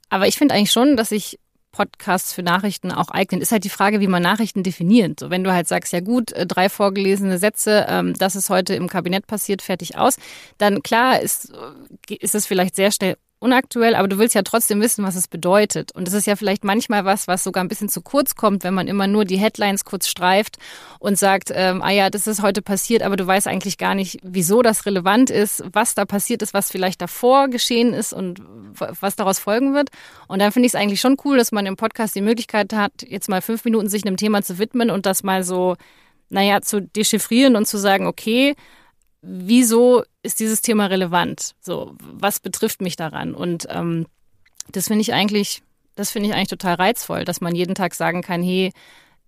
Aber ich finde eigentlich schon, dass sich Podcasts für Nachrichten auch eignen, ist halt die Frage, wie man Nachrichten definiert. So, wenn du halt sagst, ja gut, äh, drei vorgelesene Sätze, ähm, das ist heute im Kabinett passiert, fertig aus, dann klar ist, äh, ist es vielleicht sehr schnell unaktuell, aber du willst ja trotzdem wissen, was es bedeutet. Und das ist ja vielleicht manchmal was, was sogar ein bisschen zu kurz kommt, wenn man immer nur die Headlines kurz streift und sagt, ähm, ah ja, das ist heute passiert, aber du weißt eigentlich gar nicht, wieso das relevant ist, was da passiert ist, was vielleicht davor geschehen ist und was daraus folgen wird. Und dann finde ich es eigentlich schon cool, dass man im Podcast die Möglichkeit hat, jetzt mal fünf Minuten sich einem Thema zu widmen und das mal so, naja, zu dechiffrieren und zu sagen, okay, wieso ist dieses Thema relevant? So, was betrifft mich daran? Und ähm, das finde ich eigentlich, das finde ich eigentlich total reizvoll, dass man jeden Tag sagen kann, hey,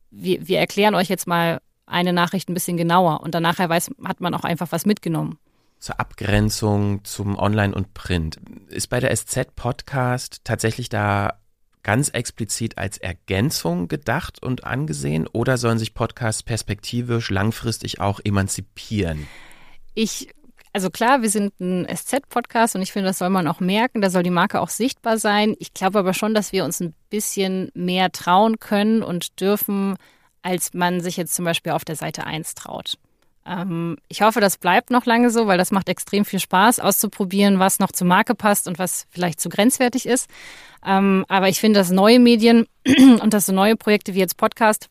wir, wir erklären euch jetzt mal eine Nachricht ein bisschen genauer und danach weiß, hat man auch einfach was mitgenommen. Zur Abgrenzung zum Online und Print. Ist bei der SZ Podcast tatsächlich da ganz explizit als Ergänzung gedacht und angesehen oder sollen sich Podcasts perspektivisch langfristig auch emanzipieren? Ich, also klar, wir sind ein SZ-Podcast und ich finde, das soll man auch merken. Da soll die Marke auch sichtbar sein. Ich glaube aber schon, dass wir uns ein bisschen mehr trauen können und dürfen, als man sich jetzt zum Beispiel auf der Seite 1 traut. Ähm, ich hoffe, das bleibt noch lange so, weil das macht extrem viel Spaß, auszuprobieren, was noch zur Marke passt und was vielleicht zu grenzwertig ist. Ähm, aber ich finde, dass neue Medien (clears throat) und dass so neue Projekte wie jetzt Podcast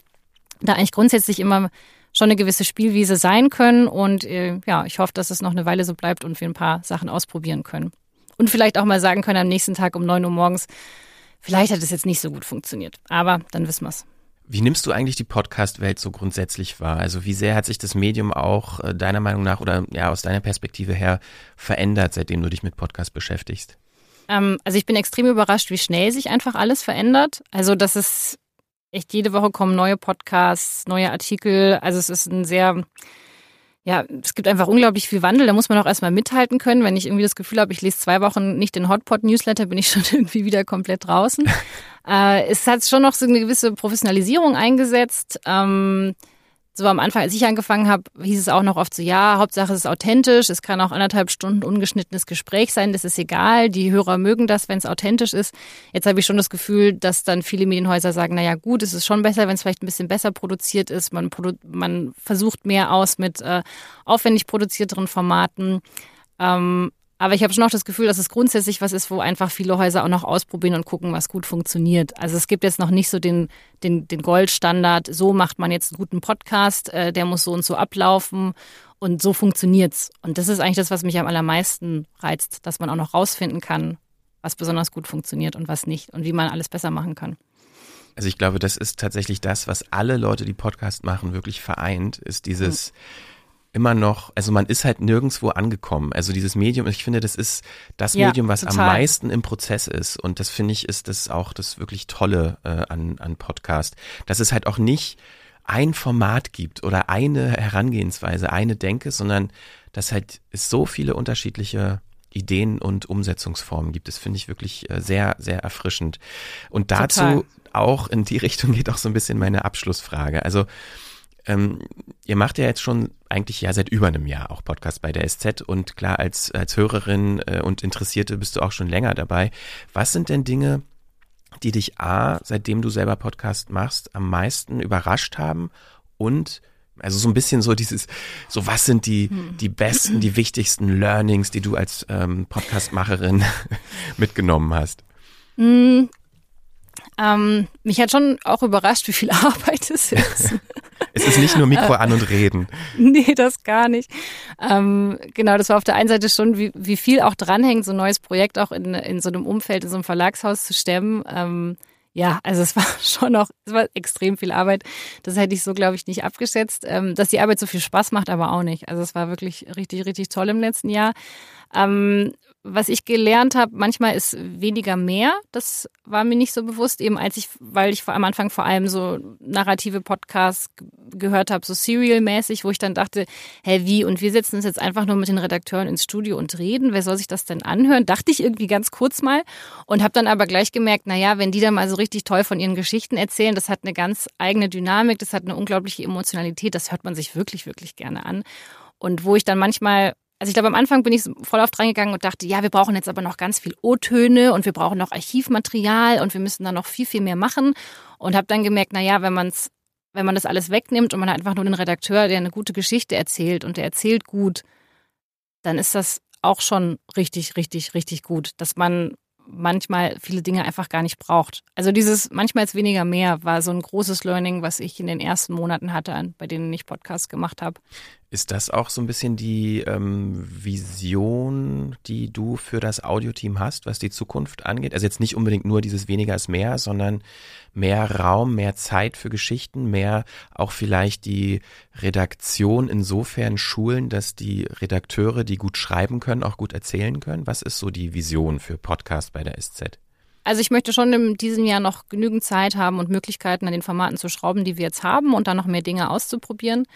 da eigentlich grundsätzlich immer schon eine gewisse Spielwiese sein können. Und äh, ja, ich hoffe, dass es noch eine Weile so bleibt und wir ein paar Sachen ausprobieren können. Und vielleicht auch mal sagen können am nächsten Tag um 9 Uhr morgens, vielleicht hat es jetzt nicht so gut funktioniert. Aber dann wissen wir es. Wie nimmst du eigentlich die Podcast-Welt so grundsätzlich wahr? Also wie sehr hat sich das Medium auch äh, deiner Meinung nach oder ja aus deiner Perspektive her verändert, seitdem du dich mit Podcast beschäftigst? Ähm, also ich bin extrem überrascht, wie schnell sich einfach alles verändert. Also das ist echt jede Woche kommen neue Podcasts, neue Artikel. Also es ist ein sehr, ja, es gibt einfach unglaublich viel Wandel. Da muss man auch erstmal mithalten können. Wenn ich irgendwie das Gefühl habe, ich lese zwei Wochen nicht den Hotpot-Newsletter, bin ich (laughs) schon irgendwie wieder komplett draußen. (laughs) äh, es hat schon noch so eine gewisse Professionalisierung eingesetzt. Ähm, so am Anfang, als ich angefangen habe, hieß es auch noch oft so, ja, Hauptsache es ist authentisch, es kann auch anderthalb Stunden ungeschnittenes Gespräch sein, das ist egal, die Hörer mögen das, wenn es authentisch ist. Jetzt habe ich schon das Gefühl, dass dann viele Medienhäuser sagen, naja gut, es ist schon besser, wenn es vielleicht ein bisschen besser produziert ist, man, produ man versucht mehr aus mit äh, aufwendig produzierteren Formaten. Ähm, aber ich habe schon auch das Gefühl, dass es grundsätzlich was ist, wo einfach viele Häuser auch noch ausprobieren und gucken, was gut funktioniert. Also es gibt jetzt noch nicht so den, den, den Goldstandard, so macht man jetzt einen guten Podcast, äh, der muss so und so ablaufen und so funktioniert's. Und das ist eigentlich das, was mich am allermeisten reizt, dass man auch noch rausfinden kann, was besonders gut funktioniert und was nicht und wie man alles besser machen kann. Also ich glaube, das ist tatsächlich das, was alle Leute, die Podcast machen, wirklich vereint, ist dieses mhm immer noch, also man ist halt nirgendwo angekommen. Also dieses Medium, ich finde, das ist das ja, Medium, was total. am meisten im Prozess ist. Und das finde ich, ist das auch das wirklich Tolle äh, an, an Podcast. Dass es halt auch nicht ein Format gibt oder eine Herangehensweise, eine Denke, sondern dass halt es so viele unterschiedliche Ideen und Umsetzungsformen gibt. Das finde ich wirklich äh, sehr, sehr erfrischend. Und dazu Total. auch in die (laughs) Richtung geht auch so ein bisschen meine Abschlussfrage. Also ähm, ihr macht ja jetzt schon eigentlich ja seit über einem Jahr auch Podcast bei der SZ und klar, als, als Hörerin äh, und Interessierte bist du auch schon länger dabei. Was sind denn Dinge, die dich A, seitdem du selber Podcast machst, am meisten überrascht haben und also so ein bisschen so dieses, so was sind die, hm. die besten, die wichtigsten Learnings, die du als ähm, Podcastmacherin (laughs) mitgenommen hast? Hm, Ähm, mich hat schon auch überrascht, wie viel (laughs) Arbeit es ist. (laughs) es ist nicht nur Mikro an und reden. (laughs) nee, das gar nicht. Ähm, genau, das war auf der einen Seite schon, wie, wie viel auch dranhängt, so ein neues Projekt auch in, in so einem Umfeld, in so einem Verlagshaus zu stemmen. Ähm, ja, also es (laughs) war schon noch, es war extrem viel Arbeit. Das hätte ich so, glaube ich, nicht abgeschätzt. Ähm, dass die Arbeit so viel Spaß macht, aber auch nicht. Also es war wirklich richtig, richtig toll im letzten Jahr. Ähm, was ich gelernt habe, manchmal ist weniger mehr. Das war mir nicht so bewusst, eben als ich, weil ich am Anfang vor allem so narrative Podcasts gehört habe, so Serial-mäßig, wo ich dann dachte, hä, wie? Und wir setzen uns jetzt einfach nur mit den Redakteuren ins Studio und reden. Wer soll sich das denn anhören? Dachte ich irgendwie ganz kurz mal und habe dann aber gleich gemerkt, na ja, wenn die dann mal so richtig toll von ihren Geschichten erzählen, das hat eine ganz eigene Dynamik, das hat eine unglaubliche Emotionalität, das hört man sich wirklich, wirklich gerne an. Und wo ich dann manchmal also ich glaube, am Anfang bin ich voll auf reingegangen und dachte, ja, wir brauchen jetzt aber noch ganz viel O-Töne und wir brauchen noch Archivmaterial und wir müssen da noch viel, viel mehr machen. Und habe dann gemerkt, na ja, wenn man's, wenn man das alles wegnimmt und man hat einfach nur den Redakteur, der eine gute Geschichte erzählt und der erzählt gut, dann ist das auch schon richtig, richtig, richtig gut, dass man manchmal viele Dinge einfach gar nicht braucht. Also dieses manchmal ist weniger mehr war so ein großes Learning, was ich in den ersten Monaten hatte, bei denen ich Podcasts gemacht habe. Ist das auch so ein bisschen die ähm, Vision, die du für das Audioteam hast, was die Zukunft angeht? Also jetzt nicht unbedingt nur dieses weniger ist mehr, sondern mehr Raum, mehr Zeit für Geschichten, mehr auch vielleicht die Redaktion insofern schulen, dass die Redakteure, die gut schreiben können, auch gut erzählen können. Was ist so die Vision für Podcast bei der SZ? Also ich möchte schon in diesem Jahr noch genügend Zeit haben und Möglichkeiten an den Formaten zu schrauben, die wir jetzt haben und dann noch mehr Dinge auszuprobieren.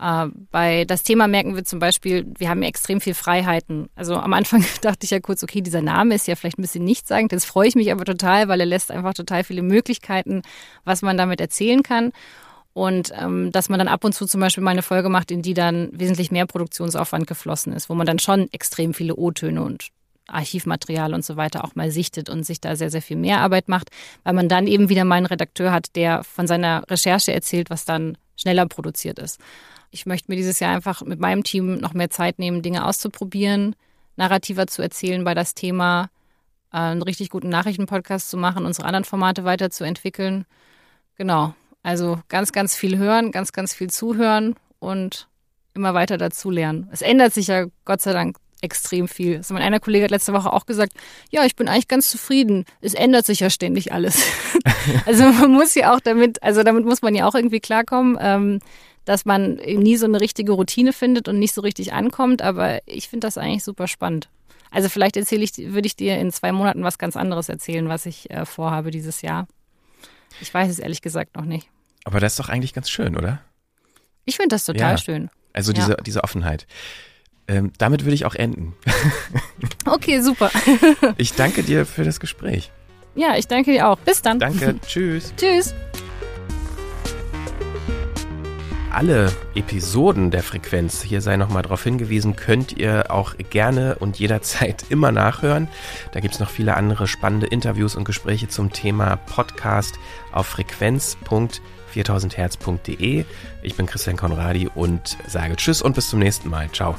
Äh, bei das Thema merken wir zum Beispiel, wir haben ja extrem viel Freiheiten. Also am Anfang (laughs) dachte ich ja kurz, okay, dieser Name ist ja vielleicht ein bisschen nichtssagend. Jetzt freue ich mich aber total, weil er lässt einfach total viele Möglichkeiten, was man damit erzählen kann. Und ähm, dass man dann ab und zu zum Beispiel mal eine Folge macht, in die dann wesentlich mehr Produktionsaufwand geflossen ist, wo man dann schon extrem viele O-Töne und Archivmaterial und so weiter auch mal sichtet und sich da sehr, sehr viel mehr Arbeit macht, weil man dann eben wieder mal einen Redakteur hat, der von seiner Recherche erzählt, was dann schneller produziert ist. Ich möchte mir dieses Jahr einfach mit meinem Team noch mehr Zeit nehmen, Dinge auszuprobieren, narrativer zu erzählen bei das Thema, äh, einen richtig guten Nachrichtenpodcast zu machen, unsere anderen Formate weiterzuentwickeln. Genau. Also ganz, ganz viel hören, ganz, ganz viel zuhören und immer weiter dazulernen. Es ändert sich ja Gott sei Dank extrem viel. Also mein einer Kollege hat letzte Woche auch gesagt, ja, ich bin eigentlich ganz zufrieden. Es ändert sich ja ständig alles. (laughs) also man muss ja auch damit, also damit muss man ja auch irgendwie klarkommen. Ähm, dass man nie so eine richtige Routine findet und nicht so richtig ankommt. Aber ich finde das eigentlich super spannend. Also vielleicht erzähle ich, würde ich dir in zwei Monaten was ganz anderes erzählen, was ich äh, vorhabe dieses Jahr. Ich weiß es ehrlich gesagt noch nicht. Aber das ist doch eigentlich ganz schön, oder? Ich finde das total ja. schön. Also diese, ja. diese Offenheit. Ähm, damit würde ich auch enden. (laughs) okay, super. ich danke dir für das Gespräch. Ja, ich danke dir auch. Bis dann. Danke. Tschüss. Tschüss alle Episoden der Frequenz, hier sei nochmal darauf hingewiesen, könnt ihr auch gerne und jederzeit (laughs) immer nachhören. Da gibt es noch viele andere spannende Interviews und Gespräche zum Thema Podcast auf frequenz.4000herz.de. Ich bin Christian Konradi und sage Tschüss und bis zum nächsten Mal. Ciao.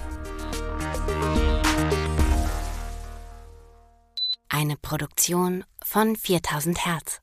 Eine Produktion von 4000 Hertz.